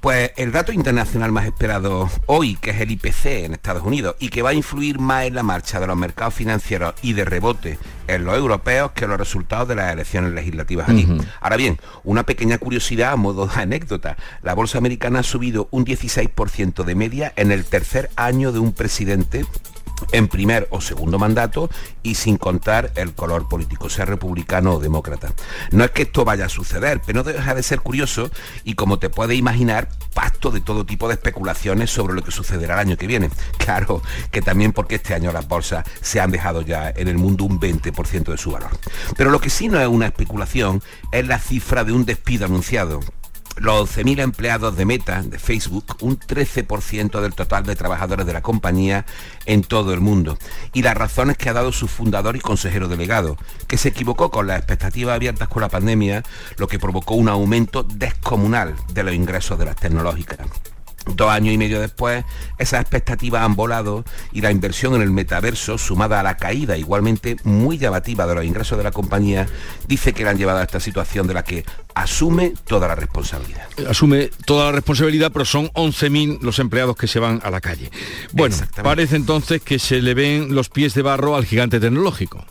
Pues el dato internacional más esperado hoy, que es el IPC en Estados Unidos, y que va a influir más en la marcha de los mercados financieros y de rebote en los europeos que los resultados de las elecciones legislativas allí. Ahora bien, una pequeña curiosidad a modo de anécdota. La bolsa americana ha subido un 16% de media en el tercer año de un presidente en primer o segundo mandato y sin contar el color político, sea republicano o demócrata. No es que esto vaya a suceder, pero no deja de ser curioso y como te puedes imaginar, pacto de todo tipo de especulaciones sobre lo que sucederá el año que viene. Claro que también porque este año las bolsas se han dejado ya en el mundo un 20% de su valor. Pero lo que sí no es una especulación es la cifra de un despido anunciado los 11.000 empleados de Meta, de Facebook, un 13% del total de trabajadores de la compañía en todo el mundo. Y las razones que ha dado su fundador y consejero delegado, que se equivocó con las expectativas abiertas con la pandemia, lo que provocó un aumento descomunal de los ingresos de las tecnológicas. Dos años y medio después, esas expectativas han volado y la inversión en el metaverso, sumada a la caída igualmente muy llamativa de los ingresos de la compañía, dice que le han llevado a esta situación de la que asume toda la responsabilidad. Asume toda la responsabilidad, pero son 11.000 los empleados que se van a la calle. Bueno, parece entonces que se le ven los pies de barro al gigante tecnológico.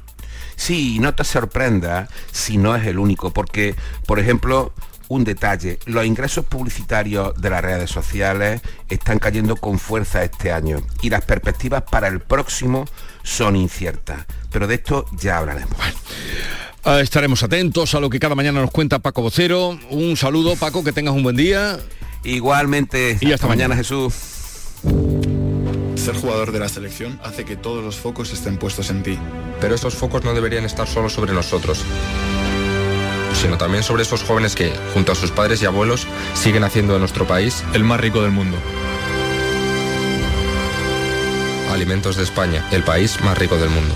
Sí, no te sorprenda si no es el único, porque, por ejemplo, un detalle, los ingresos publicitarios de las redes sociales están cayendo con fuerza este año y las perspectivas para el próximo son inciertas. Pero de esto ya hablaremos. Ah, estaremos atentos a lo que cada mañana nos cuenta Paco Vocero. Un saludo, Paco, que tengas un buen día. Igualmente. Y hasta, mañana, Jesús. Ser jugador de la selección hace que todos los focos estén puestos en ti. Pero esos focos no deberían estar solo sobre nosotros, sino también sobre esos jóvenes que, junto a sus padres y abuelos, siguen haciendo de nuestro país el más rico del mundo. Alimentos de España, el país más rico del mundo.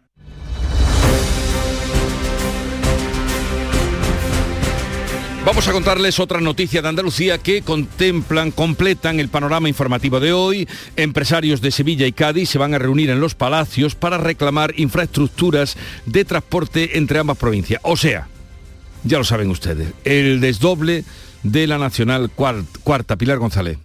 Vamos a contarles otra noticia de Andalucía que contemplan, completan el panorama informativo de hoy. Empresarios de Sevilla y Cádiz se van a reunir en los palacios para reclamar infraestructuras de transporte entre ambas provincias. O sea, ya lo saben ustedes, el desdoble de la Nacional Cuarta. Pilar González.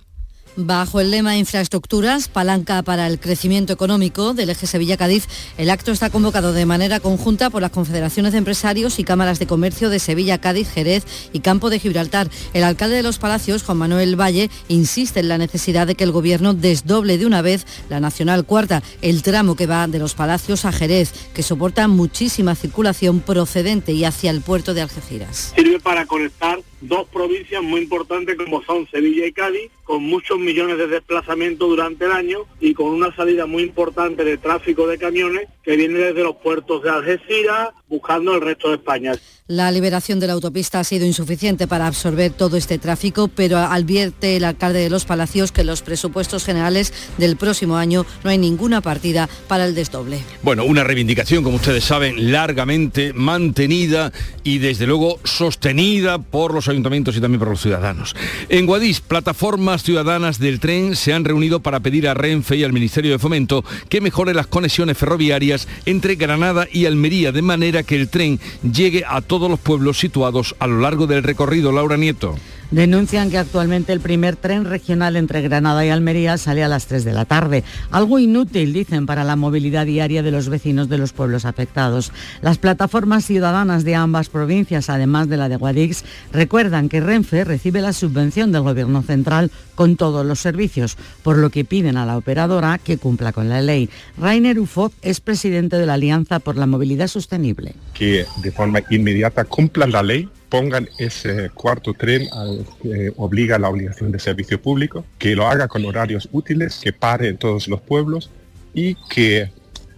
Bajo el lema Infraestructuras, palanca para el crecimiento económico del eje Sevilla-Cádiz, el acto está convocado de manera conjunta por las confederaciones de empresarios y cámaras de comercio de Sevilla, Cádiz, Jerez y Campo de Gibraltar. El alcalde de los Palacios, Juan Manuel Valle, insiste en la necesidad de que el gobierno desdoble de una vez la Nacional Cuarta, el tramo que va de los Palacios a Jerez, que soporta muchísima circulación procedente y hacia el puerto de Algeciras. Sirve para conectar dos provincias muy importantes como son Sevilla y Cádiz, con muchos millones de desplazamientos durante el año y con una salida muy importante de tráfico de camiones que viene desde los puertos de Algeciras buscando el resto de España. La liberación de la autopista ha sido insuficiente para absorber todo este tráfico, pero advierte el alcalde de Los Palacios que en los presupuestos generales del próximo año no hay ninguna partida para el desdoble. Bueno, una reivindicación, como ustedes saben, largamente mantenida y desde luego sostenida por los ayuntamientos y también por los ciudadanos. En Guadix, plataformas ciudadanas del tren se han reunido para pedir a Renfe y al Ministerio de Fomento que mejore las conexiones ferroviarias entre Granada y Almería, de manera que el tren llegue a todos los pueblos situados a lo largo del recorrido. Laura Nieto. Denuncian que actualmente el primer tren regional entre Granada y Almería sale a las 3 de la tarde. Algo inútil, dicen, para la movilidad diaria de los vecinos de los pueblos afectados. Las plataformas ciudadanas de ambas provincias, además de la de Guadix, recuerdan que Renfe recibe la subvención del Gobierno central con todos los servicios, por lo que piden a la operadora que cumpla con la ley. Rainer Ufo es presidente de la Alianza por la Movilidad Sostenible. Que de forma inmediata cumplan la ley pongan ese cuarto tren al que obliga la obligación de servicio público, que lo haga con horarios útiles, que pare en todos los pueblos y que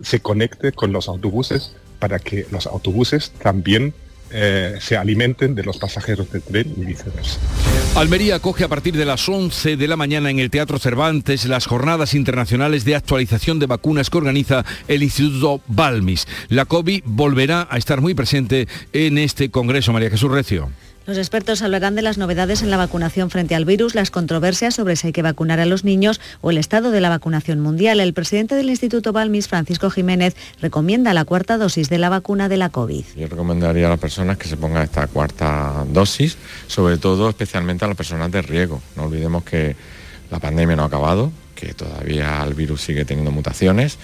se conecte con los autobuses para que los autobuses también eh, se alimenten de los pasajeros del tren y viceversa. Almería acoge a partir de las 11 de la mañana en el Teatro Cervantes las jornadas internacionales de actualización de vacunas que organiza el Instituto Balmis. La COVID volverá a estar muy presente en este Congreso, María Jesús Recio. Los expertos hablarán de las novedades en la vacunación frente al virus, las controversias sobre si hay que vacunar a los niños o el estado de la vacunación mundial. El presidente del Instituto Balmis, Francisco Jiménez, recomienda la cuarta dosis de la vacuna de la COVID. Yo recomendaría a las personas que se pongan esta cuarta dosis, sobre todo especialmente a las personas de riesgo. No olvidemos que la pandemia no ha acabado, que todavía el virus sigue teniendo mutaciones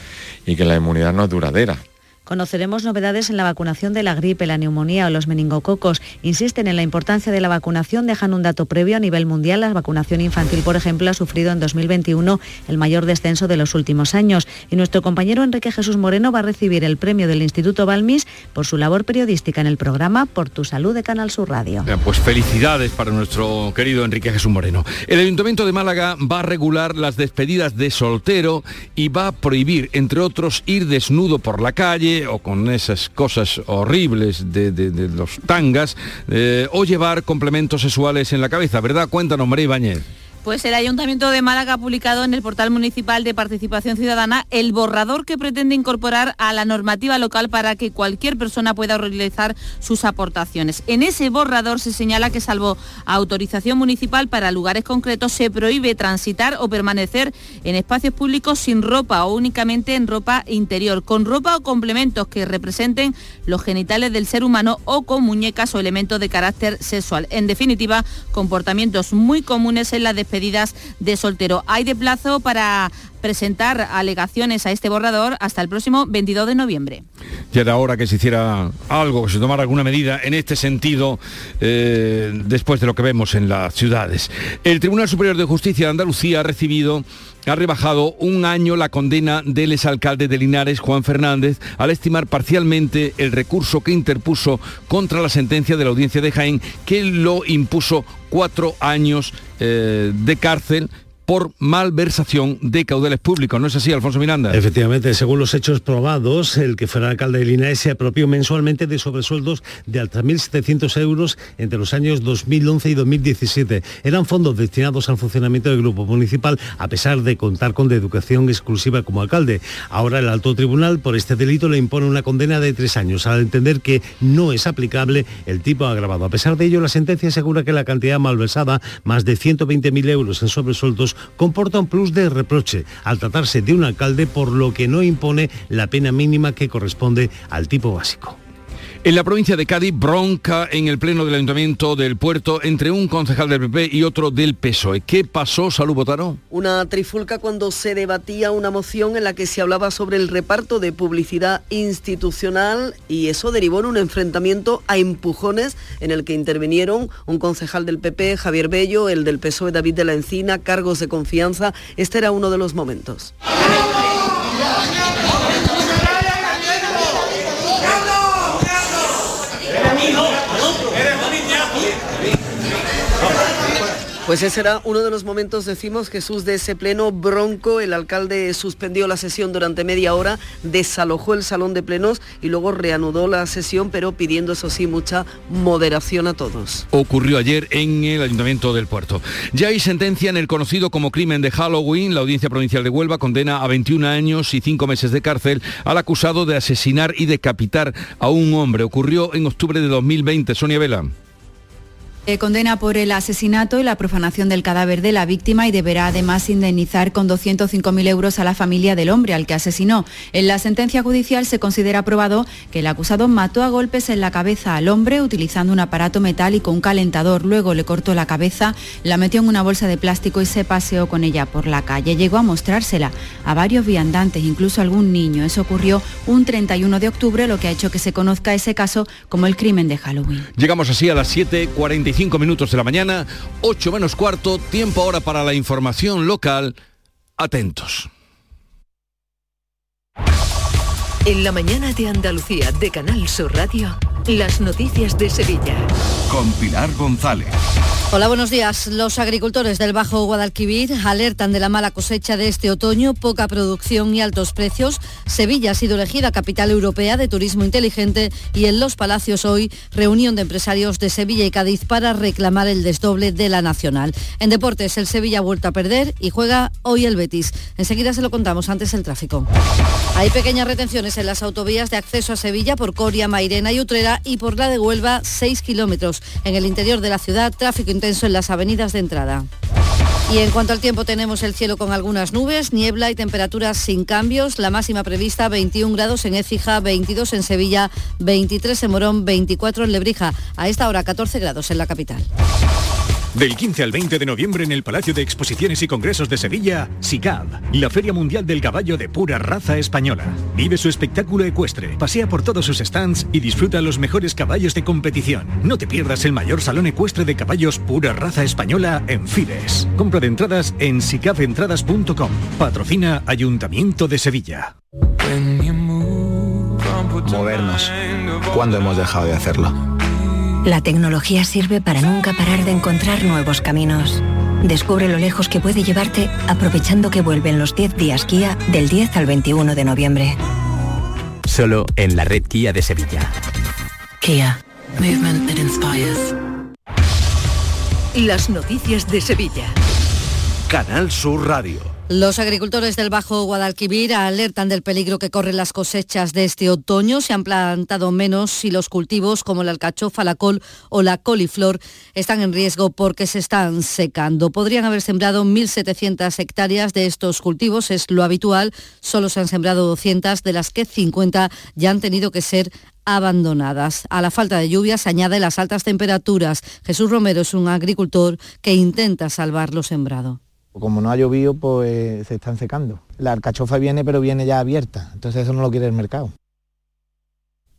y que la inmunidad no es duradera. Conoceremos novedades en la vacunación de la gripe, la neumonía o los meningococos. Insisten en la importancia de la vacunación, dejan un dato previo a nivel mundial. La vacunación infantil, por ejemplo, ha sufrido en 2021 el mayor descenso de los últimos años. Y nuestro compañero Enrique Jesús Moreno va a recibir el premio del Instituto Balmis por su labor periodística en el programa Por tu Salud de Canal Sur Radio. Pues felicidades para nuestro querido Enrique Jesús Moreno. El Ayuntamiento de Málaga va a regular las despedidas de soltero y va a prohibir, entre otros, ir desnudo por la calle o con esas cosas horribles de, los tangas eh, o llevar complementos sexuales en la cabeza, ¿verdad? Cuéntanos, María Ibáñez. Pues el Ayuntamiento de Málaga ha publicado en el portal municipal de participación ciudadana el borrador que pretende incorporar a la normativa local para que cualquier persona pueda realizar sus aportaciones. En ese borrador se señala que salvo autorización municipal para lugares concretos se prohíbe transitar o permanecer en espacios públicos sin ropa o únicamente en ropa interior, con ropa o complementos que representen los genitales del ser humano o con muñecas o elementos de carácter sexual. En definitiva, comportamientos muy comunes en la defensa pedidas de soltero. Hay de plazo para presentar alegaciones a este borrador hasta el próximo 22 de noviembre. Ya era hora que se hiciera algo, que se tomara alguna medida en este sentido eh, después de lo que vemos en las ciudades. El Tribunal Superior de Justicia de Andalucía ha recibido ha rebajado un año la condena del exalcalde de Linares, Juan Fernández, al estimar parcialmente el recurso que interpuso contra la sentencia de la audiencia de Jaén, que lo impuso cuatro años eh, de cárcel por malversación de caudales públicos. ¿No es así, Alfonso Miranda? Efectivamente, según los hechos probados, el que fuera alcalde de Linares se apropió mensualmente de sobresueldos de hasta 1.700 euros entre los años 2011 y 2017. Eran fondos destinados al funcionamiento del grupo municipal, a pesar de contar con de educación exclusiva como alcalde. Ahora el alto tribunal por este delito le impone una condena de tres años, al entender que no es aplicable el tipo agravado. A pesar de ello, la sentencia asegura que la cantidad malversada, más de 120.000 euros en sobresueldos, comporta un plus de reproche al tratarse de un alcalde, por lo que no impone la pena mínima que corresponde al tipo básico. En la provincia de Cádiz, bronca en el pleno del Ayuntamiento del Puerto entre un concejal del PP y otro del PSOE. ¿Qué pasó, Salud Botaro? Una trifulca cuando se debatía una moción en la que se hablaba sobre el reparto de publicidad institucional y eso derivó en un enfrentamiento a empujones en el que intervinieron un concejal del PP, Javier Bello, el del PSOE, David de la Encina, cargos de confianza. Este era uno de los momentos. Pues ese era uno de los momentos, decimos, Jesús, de ese pleno bronco. El alcalde suspendió la sesión durante media hora, desalojó el salón de plenos y luego reanudó la sesión, pero pidiendo, eso sí, mucha moderación a todos. Ocurrió ayer en el Ayuntamiento del Puerto. Ya hay sentencia en el conocido como crimen de Halloween. La Audiencia Provincial de Huelva condena a 21 años y 5 meses de cárcel al acusado de asesinar y decapitar a un hombre. Ocurrió en octubre de 2020. Sonia Vela. Eh, condena por el asesinato y la profanación del cadáver de la víctima y deberá además indemnizar con 205.000 euros a la familia del hombre al que asesinó. En la sentencia judicial se considera probado que el acusado mató a golpes en la cabeza al hombre utilizando un aparato metálico, un calentador. Luego le cortó la cabeza, la metió en una bolsa de plástico y se paseó con ella por la calle. Llegó a mostrársela a varios viandantes, incluso algún niño. Eso ocurrió un 31 de octubre, lo que ha hecho que se conozca ese caso como el crimen de Halloween. Llegamos así a las 7.45 5 minutos de la mañana, 8 menos cuarto, tiempo ahora para la información local. Atentos. En la mañana de Andalucía de Canal Sur Radio, las noticias de Sevilla. Con Pilar González. Hola, buenos días. Los agricultores del Bajo Guadalquivir alertan de la mala cosecha de este otoño, poca producción y altos precios. Sevilla ha sido elegida capital europea de turismo inteligente y en Los Palacios hoy reunión de empresarios de Sevilla y Cádiz para reclamar el desdoble de la nacional. En deportes, el Sevilla ha vuelto a perder y juega hoy el Betis. Enseguida se lo contamos antes el tráfico. Hay pequeñas retenciones en las autovías de acceso a Sevilla por Coria, Mairena y Utrera y por la de Huelva 6 kilómetros. En el interior de la ciudad, tráfico intenso en las avenidas de entrada. Y en cuanto al tiempo tenemos el cielo con algunas nubes, niebla y temperaturas sin cambios. La máxima prevista 21 grados en Écija, 22 en Sevilla, 23 en Morón, 24 en Lebrija. A esta hora 14 grados en la capital. Del 15 al 20 de noviembre en el Palacio de Exposiciones y Congresos de Sevilla, SICAV, la Feria Mundial del Caballo de pura raza española. Vive su espectáculo ecuestre, pasea por todos sus stands y disfruta los mejores caballos de competición. No te pierdas el mayor salón ecuestre de caballos pura raza española en Fides. Compra de entradas en sicaventradas.com. Patrocina Ayuntamiento de Sevilla. Movernos. ¿Cuándo hemos dejado de hacerlo? La tecnología sirve para nunca parar de encontrar nuevos caminos. Descubre lo lejos que puede llevarte aprovechando que vuelven los 10 días Kia del 10 al 21 de noviembre. Solo en la red Kia de Sevilla. Kia. Movement that inspires. Las noticias de Sevilla. Canal Sur Radio. Los agricultores del Bajo Guadalquivir alertan del peligro que corren las cosechas de este otoño. Se han plantado menos si los cultivos como la alcachofa, la col o la coliflor están en riesgo porque se están secando. Podrían haber sembrado 1.700 hectáreas de estos cultivos, es lo habitual. Solo se han sembrado 200, de las que 50 ya han tenido que ser abandonadas. A la falta de lluvias añade las altas temperaturas. Jesús Romero es un agricultor que intenta salvar lo sembrado. Como no ha llovido, pues se están secando. La alcachofa viene, pero viene ya abierta, entonces eso no lo quiere el mercado.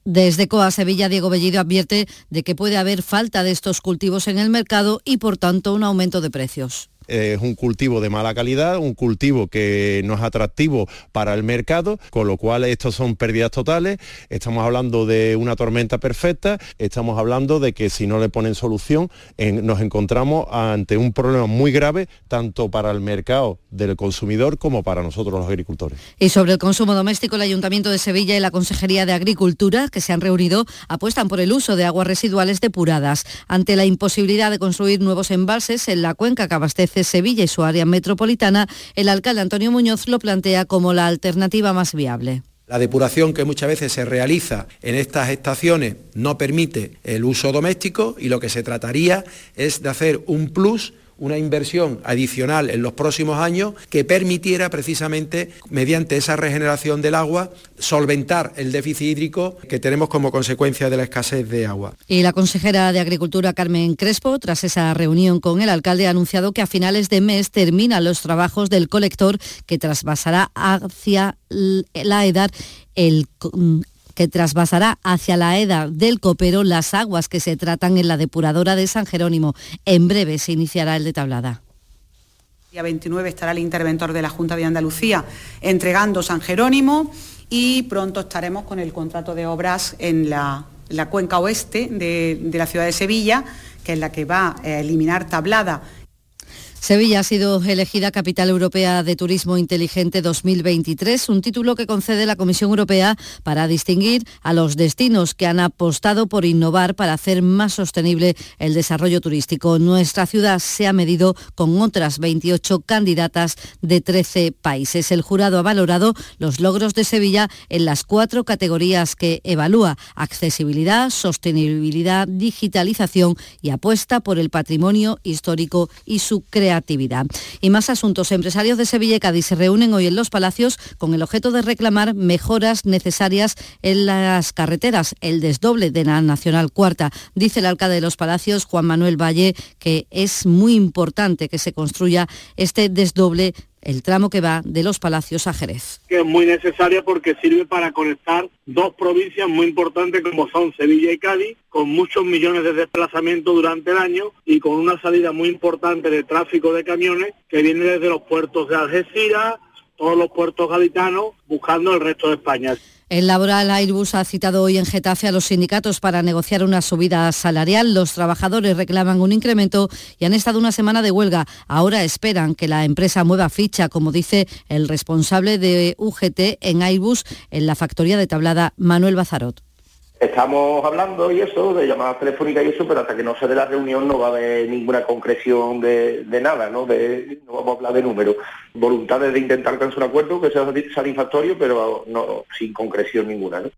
Desde Coa Sevilla, Diego Bellido advierte de que puede haber falta de estos cultivos en el mercado y por tanto un aumento de precios. Es un cultivo de mala calidad, un cultivo que no es atractivo para el mercado, con lo cual estos son pérdidas totales. Estamos hablando de una tormenta perfecta, estamos hablando de que si no le ponen solución, nos encontramos ante un problema muy grave, tanto para el mercado del consumidor como para nosotros los agricultores. Y sobre el consumo doméstico, el Ayuntamiento de Sevilla y la Consejería de Agricultura, que se han reunido, apuestan por el uso de aguas residuales depuradas. Ante la imposibilidad de construir nuevos embalses en la cuenca que abastece Sevilla y su área metropolitana, el alcalde Antonio Muñoz lo plantea como la alternativa más viable. La depuración que muchas veces se realiza en estas estaciones no permite el uso doméstico y lo que se trataría es de hacer un plus una inversión adicional en los próximos años que permitiera precisamente, mediante esa regeneración del agua, solventar el déficit hídrico que tenemos como consecuencia de la escasez de agua. Y la consejera de Agricultura, Carmen Crespo, tras esa reunión con el alcalde, ha anunciado que a finales de mes terminan los trabajos del colector que trasvasará hacia la edad el que trasvasará hacia la EDA del Copero las aguas que se tratan en la depuradora de San Jerónimo. En breve se iniciará el de Tablada. Día 29 estará el interventor de la Junta de Andalucía entregando San Jerónimo y pronto estaremos con el contrato de obras en la, cuenca oeste de, de la ciudad de Sevilla, que es la que va a eliminar Tablada Sevilla ha sido elegida Capital Europea de Turismo Inteligente 2023, un título que concede la Comisión Europea para distinguir a los destinos que han apostado por innovar para hacer más sostenible el desarrollo turístico. Nuestra ciudad se ha medido con otras 28 candidatas de 13 países. El jurado ha valorado los logros de Sevilla en las cuatro categorías que evalúa accesibilidad, sostenibilidad, digitalización y apuesta por el patrimonio histórico y su creatividad actividad. Y más asuntos. Empresarios de Sevilla y Cádiz se reúnen hoy en Los Palacios con el objeto de reclamar mejoras necesarias en las carreteras, el desdoble de la Nacional Cuarta. Dice el alcalde de Los Palacios, Juan Manuel Valle, que es muy importante que se construya este desdoble el tramo que va de los Palacios a Jerez. Que es muy necesaria porque sirve para conectar dos provincias muy importantes como son Sevilla y Cádiz, con muchos millones de desplazamientos durante el año y con una salida muy importante de tráfico de camiones que viene desde los puertos de Algeciras, todos los puertos gaditanos, buscando el resto de España. El laboral Airbus ha citado hoy en Getafe a los sindicatos para negociar una subida salarial. Los trabajadores reclaman un incremento y han estado una semana de huelga. Ahora esperan que la empresa mueva ficha, como dice el responsable de UGT en Airbus en la factoría de tablada, Manuel Bazarot. Estamos hablando y eso, de llamadas telefónicas y eso, pero hasta que no se dé la reunión no va a haber ninguna concreción de, nada, ¿no? De, no vamos a hablar de números. Voluntades de intentar alcanzar un acuerdo que sea satisfactorio, pero no sin concreción ninguna, ¿no?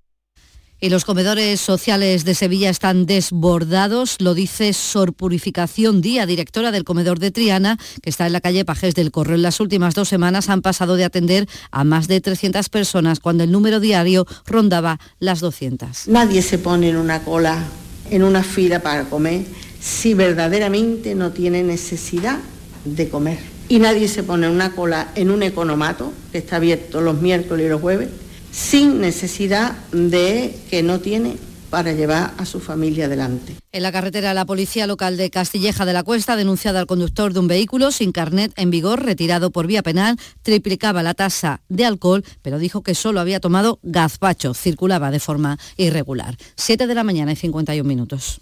Y los comedores sociales de Sevilla están desbordados, lo dice Sor Purificación Día, directora del comedor de Triana, que está en la calle Pajes del Corro. En las últimas dos semanas han pasado de atender a más de 300 personas cuando el número diario rondaba las 200. Nadie se pone en una cola, en una fila para comer, si verdaderamente no tiene necesidad de comer. Y nadie se pone en una cola en un economato, que está abierto los miércoles y los jueves, sin necesidad de que no tiene para llevar a su familia adelante. En la carretera, la policía local de Castilleja de la Cuesta ha denunciado al conductor de un vehículo sin carnet en vigor, retirado por vía penal, triplicaba la tasa de alcohol, pero dijo que solo había tomado gazpacho, circulaba de forma irregular. 7 de la mañana y 51 minutos.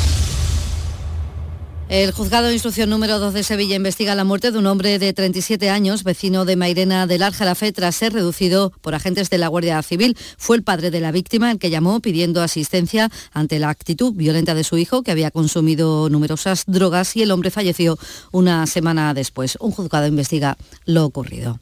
El juzgado de instrucción número 2 de Sevilla investiga la muerte de un hombre de 37 años, vecino de Mairena del Aljarafe, tras ser reducido por agentes de la Guardia Civil. Fue el padre de la víctima el que llamó pidiendo asistencia ante la actitud violenta de su hijo, que había consumido numerosas drogas, y el hombre falleció una semana después. Un juzgado investiga lo ocurrido.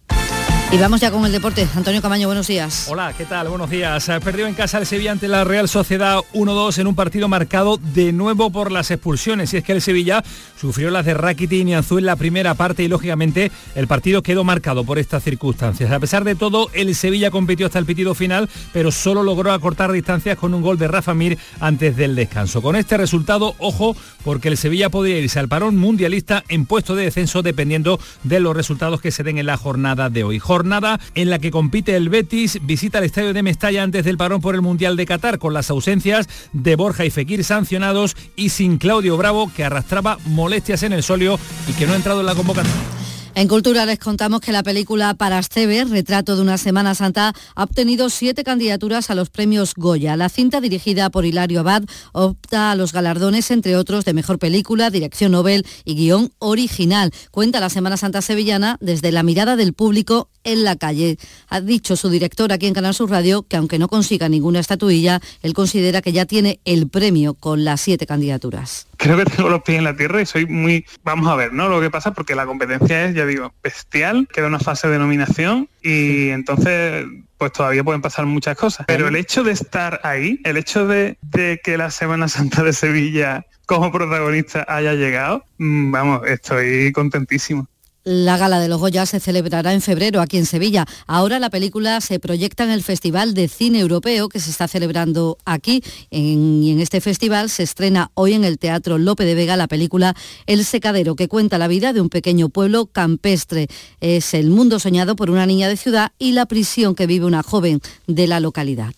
Y vamos ya con el deporte. Antonio Camaño, buenos días. Hola, ¿qué tal? Buenos días. Perdió en casa el Sevilla ante la Real Sociedad 1-2 en un partido marcado de nuevo por las expulsiones. Y es que el Sevilla sufrió las de Rakiti y Nianzú en la primera parte y lógicamente el partido quedó marcado por estas circunstancias. A pesar de todo, el Sevilla compitió hasta el pitido final, pero solo logró acortar distancias con un gol de Rafa Mir antes del descanso. Con este resultado, ojo, porque el Sevilla podría irse al parón mundialista en puesto de descenso dependiendo de los resultados que se den en la jornada de hoy jornada en la que compite el Betis, visita el estadio de Mestalla antes del parón por el Mundial de Qatar, con las ausencias de Borja y Fekir sancionados y sin Claudio Bravo, que arrastraba molestias en el solio y que no ha entrado en la convocatoria. En Cultura les contamos que la película Para Esteve, Retrato de una Semana Santa, ha obtenido siete candidaturas a los premios Goya. La cinta dirigida por Hilario Abad opta a los galardones, entre otros, de Mejor Película, Dirección Nobel y Guión Original. Cuenta la Semana Santa Sevillana desde la mirada del público en la calle. Ha dicho su director aquí en Canal Sur Radio que aunque no consiga ninguna estatuilla, él considera que ya tiene el premio con las siete candidaturas creo que tengo los pies en la tierra y soy muy, vamos a ver, ¿no? Lo que pasa porque la competencia es, ya digo, bestial, queda una fase de nominación y entonces pues todavía pueden pasar muchas cosas. Pero el hecho de estar ahí, el hecho de, de que la Semana Santa de Sevilla como protagonista haya llegado, mm, vamos, estoy contentísimo. La gala de los Goya se celebrará en febrero aquí en Sevilla. Ahora la película se proyecta en el Festival de Cine Europeo que se está celebrando aquí y en este festival se estrena hoy en el Teatro Lope de Vega la película El Secadero que cuenta la vida de un pequeño pueblo campestre. Es el mundo soñado por una niña de ciudad y la prisión que vive una joven de la localidad.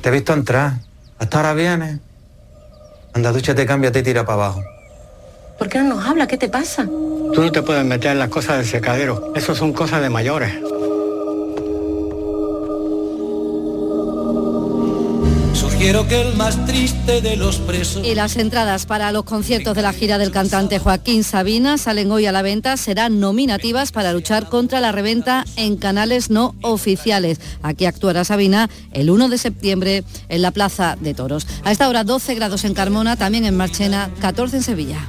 Te he visto entrar. Hasta ahora vienes. Anda, ducha, te cambia, te tira para abajo. ¿Por qué no nos habla? ¿Qué te pasa? Tú no te puedes meter en las cosas del secadero. Eso son cosas de mayores. Sugiero que el más triste de los presos... Y las entradas para los conciertos de la gira del cantante Joaquín Sabina salen hoy a la venta, serán nominativas para luchar contra la reventa en canales no oficiales. Aquí actuará Sabina el 1 de septiembre en la Plaza de Toros. A esta hora 12 grados en Carmona, también en Marchena, 14 en Sevilla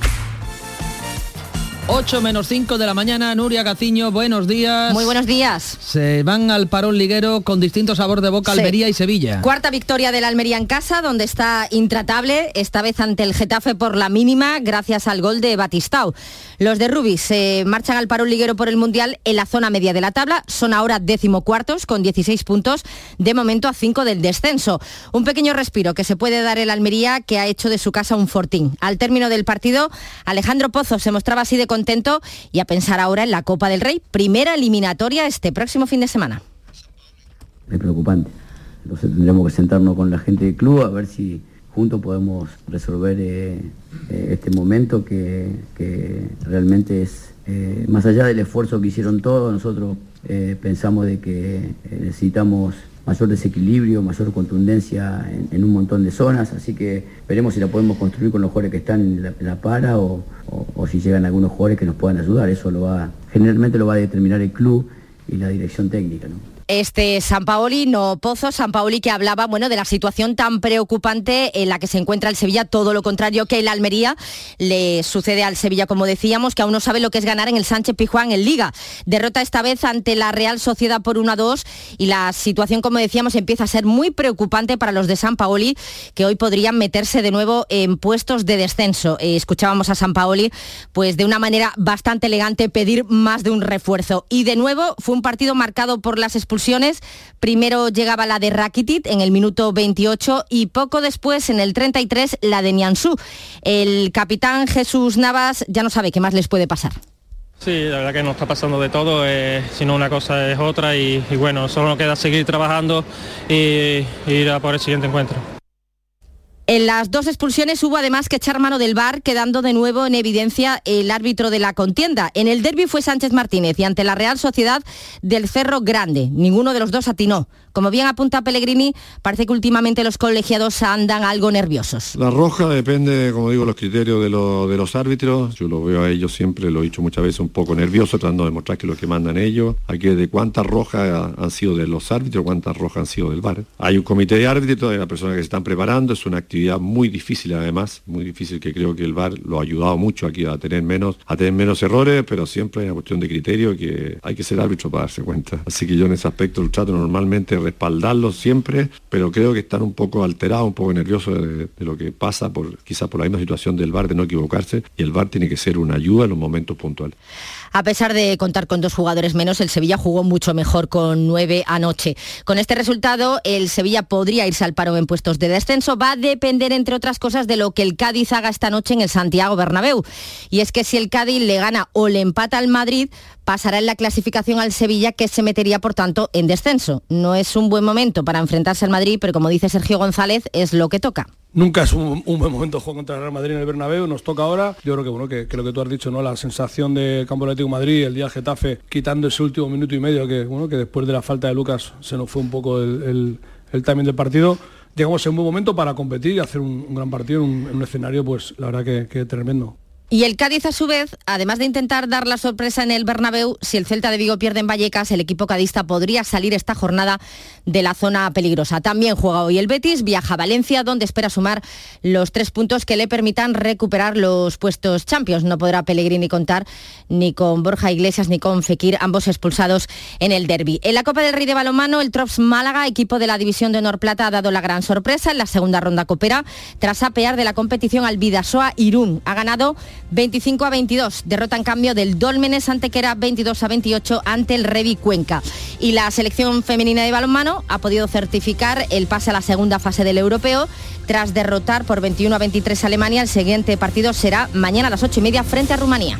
8 menos 5 de la mañana, Nuria Gaciño, buenos días. Muy buenos días. Se van al parón liguero con distinto sabor de boca Almería y Sevilla. Cuarta victoria de la Almería en casa, donde está intratable, esta vez ante el Getafe por la mínima, gracias al gol de Batistao. Los de Rubis se marchan al parón liguero por el Mundial en la zona media de la tabla, son ahora decimocuartos con 16 puntos, de momento a 5 del descenso. Un pequeño respiro que se puede dar el Almería, que ha hecho de su casa un fortín. Al término del partido, Alejandro Pozo se mostraba así de contento y a pensar ahora en la Copa del Rey, primera eliminatoria este próximo fin de semana. Es preocupante. Entonces tendremos que sentarnos con la gente del club a ver si juntos podemos resolver eh, eh, este momento que, realmente es, eh, más allá del esfuerzo que hicieron todos, nosotros pensamos de que necesitamos mayor desequilibrio, mayor contundencia en, un montón de zonas, así que veremos si la podemos construir con los jugadores que están en la, para o, si llegan algunos jugadores que nos puedan ayudar. Eso lo va, generalmente lo va a determinar el club y la dirección técnica este San Paoli, no Pozo, San Paoli que hablaba bueno, de la situación tan preocupante en la que se encuentra el Sevilla, todo lo contrario que el Almería le sucede al Sevilla, como decíamos, que aún no sabe lo que es ganar en el Sánchez Pijuán en Liga. Derrota esta vez ante la Real Sociedad por 1 a 2 y la situación, como decíamos, empieza a ser muy preocupante para los de San Paoli, que hoy podrían meterse de nuevo en puestos de descenso. Eh, escuchábamos a San Paoli, pues de una manera bastante elegante pedir más de un refuerzo. Y de nuevo fue un partido marcado por las expulsiones Primero llegaba la de Rakitic en el minuto 28 y poco después, en el 33, la de Niansu. El capitán Jesús Navas ya no sabe qué más les puede pasar. Sí, la verdad que nos está pasando de todo, eh, si no una cosa es otra y, bueno, solo nos queda seguir trabajando y ir a por el siguiente encuentro. En las dos expulsiones hubo además que echar mano del VAR, quedando de nuevo en evidencia el árbitro de la contienda. En el derby fue Sánchez Martínez y ante la Real Sociedad del Cerro Grande. Ninguno de los dos atinó. Como bien apunta Pellegrini, parece que últimamente los colegiados andan algo nerviosos. La roja depende, como digo, los criterios de, los árbitros. Yo lo veo a ellos siempre, lo he dicho muchas veces, un poco nervioso, tratando de demostrar que lo que mandan ellos. Aquí de cuántas rojas han sido de los árbitros, cuántas rojas han sido del VAR. Hay un comité de árbitros, hay una persona que se están preparando, es una actividad muy difícil además, muy difícil que creo que el VAR lo ha ayudado mucho aquí a tener menos, a tener menos errores, pero siempre hay una cuestión de criterio que hay que ser árbitro para darse cuenta. Así que yo en ese aspecto el trato normalmente respaldarlos siempre, pero creo que están un poco alterados, un poco nerviosos de, lo que pasa, por quizás por la misma situación del VAR de no equivocarse, y el VAR tiene que ser una ayuda en los momentos puntuales. A pesar de contar con dos jugadores menos, el Sevilla jugó mucho mejor con nueve anoche. Con este resultado, el Sevilla podría irse al paro en puestos de descenso. Va a depender, entre otras cosas, de lo que el Cádiz haga esta noche en el Santiago Bernabéu. Y es que si el Cádiz le gana o le empata al Madrid, pasará en la clasificación al Sevilla, que se metería, por tanto, en descenso. No es un buen momento para enfrentarse al Madrid, pero como dice Sergio González, es lo que toca. Nunca es un, buen momento jugar contra el Real Madrid en el Bernabéu, nos toca ahora. Yo creo que bueno, que, lo que tú has dicho, ¿no? La sensación de Campo Atlético Madrid, el día Getafe, quitando ese último minuto y medio, que bueno, que después de la falta de Lucas se nos fue un poco el, timing del partido. Llegamos en un buen momento para competir y hacer un, gran partido en un, escenario, pues la verdad que, que tremendo. Y el Cádiz, a su vez, además de intentar dar la sorpresa en el Bernabéu, si el Celta de Vigo pierde en Vallecas, el equipo cadista podría salir esta jornada de la zona peligrosa. También juega hoy el Betis, viaja a Valencia, donde espera sumar los tres puntos que le permitan recuperar los puestos Champions. No podrá Pellegrini contar ni con Borja Iglesias ni con Fekir, ambos expulsados en el derby. En la Copa del Rey de Balomano, el Trops Málaga, equipo de la División de Honor Plata, ha dado la gran sorpresa en la segunda ronda copera, tras apear de la competición al Vidasoa Irún. Ha ganado 25 a 22. Derrota en cambio del Dolmenes era 22 a 28 ante el Revi Cuenca. Y la selección femenina de balonmano ha podido certificar el pase a la segunda fase del europeo tras derrotar por 21 a 23 a Alemania. El siguiente partido será mañana a las 8 y media frente a Rumanía.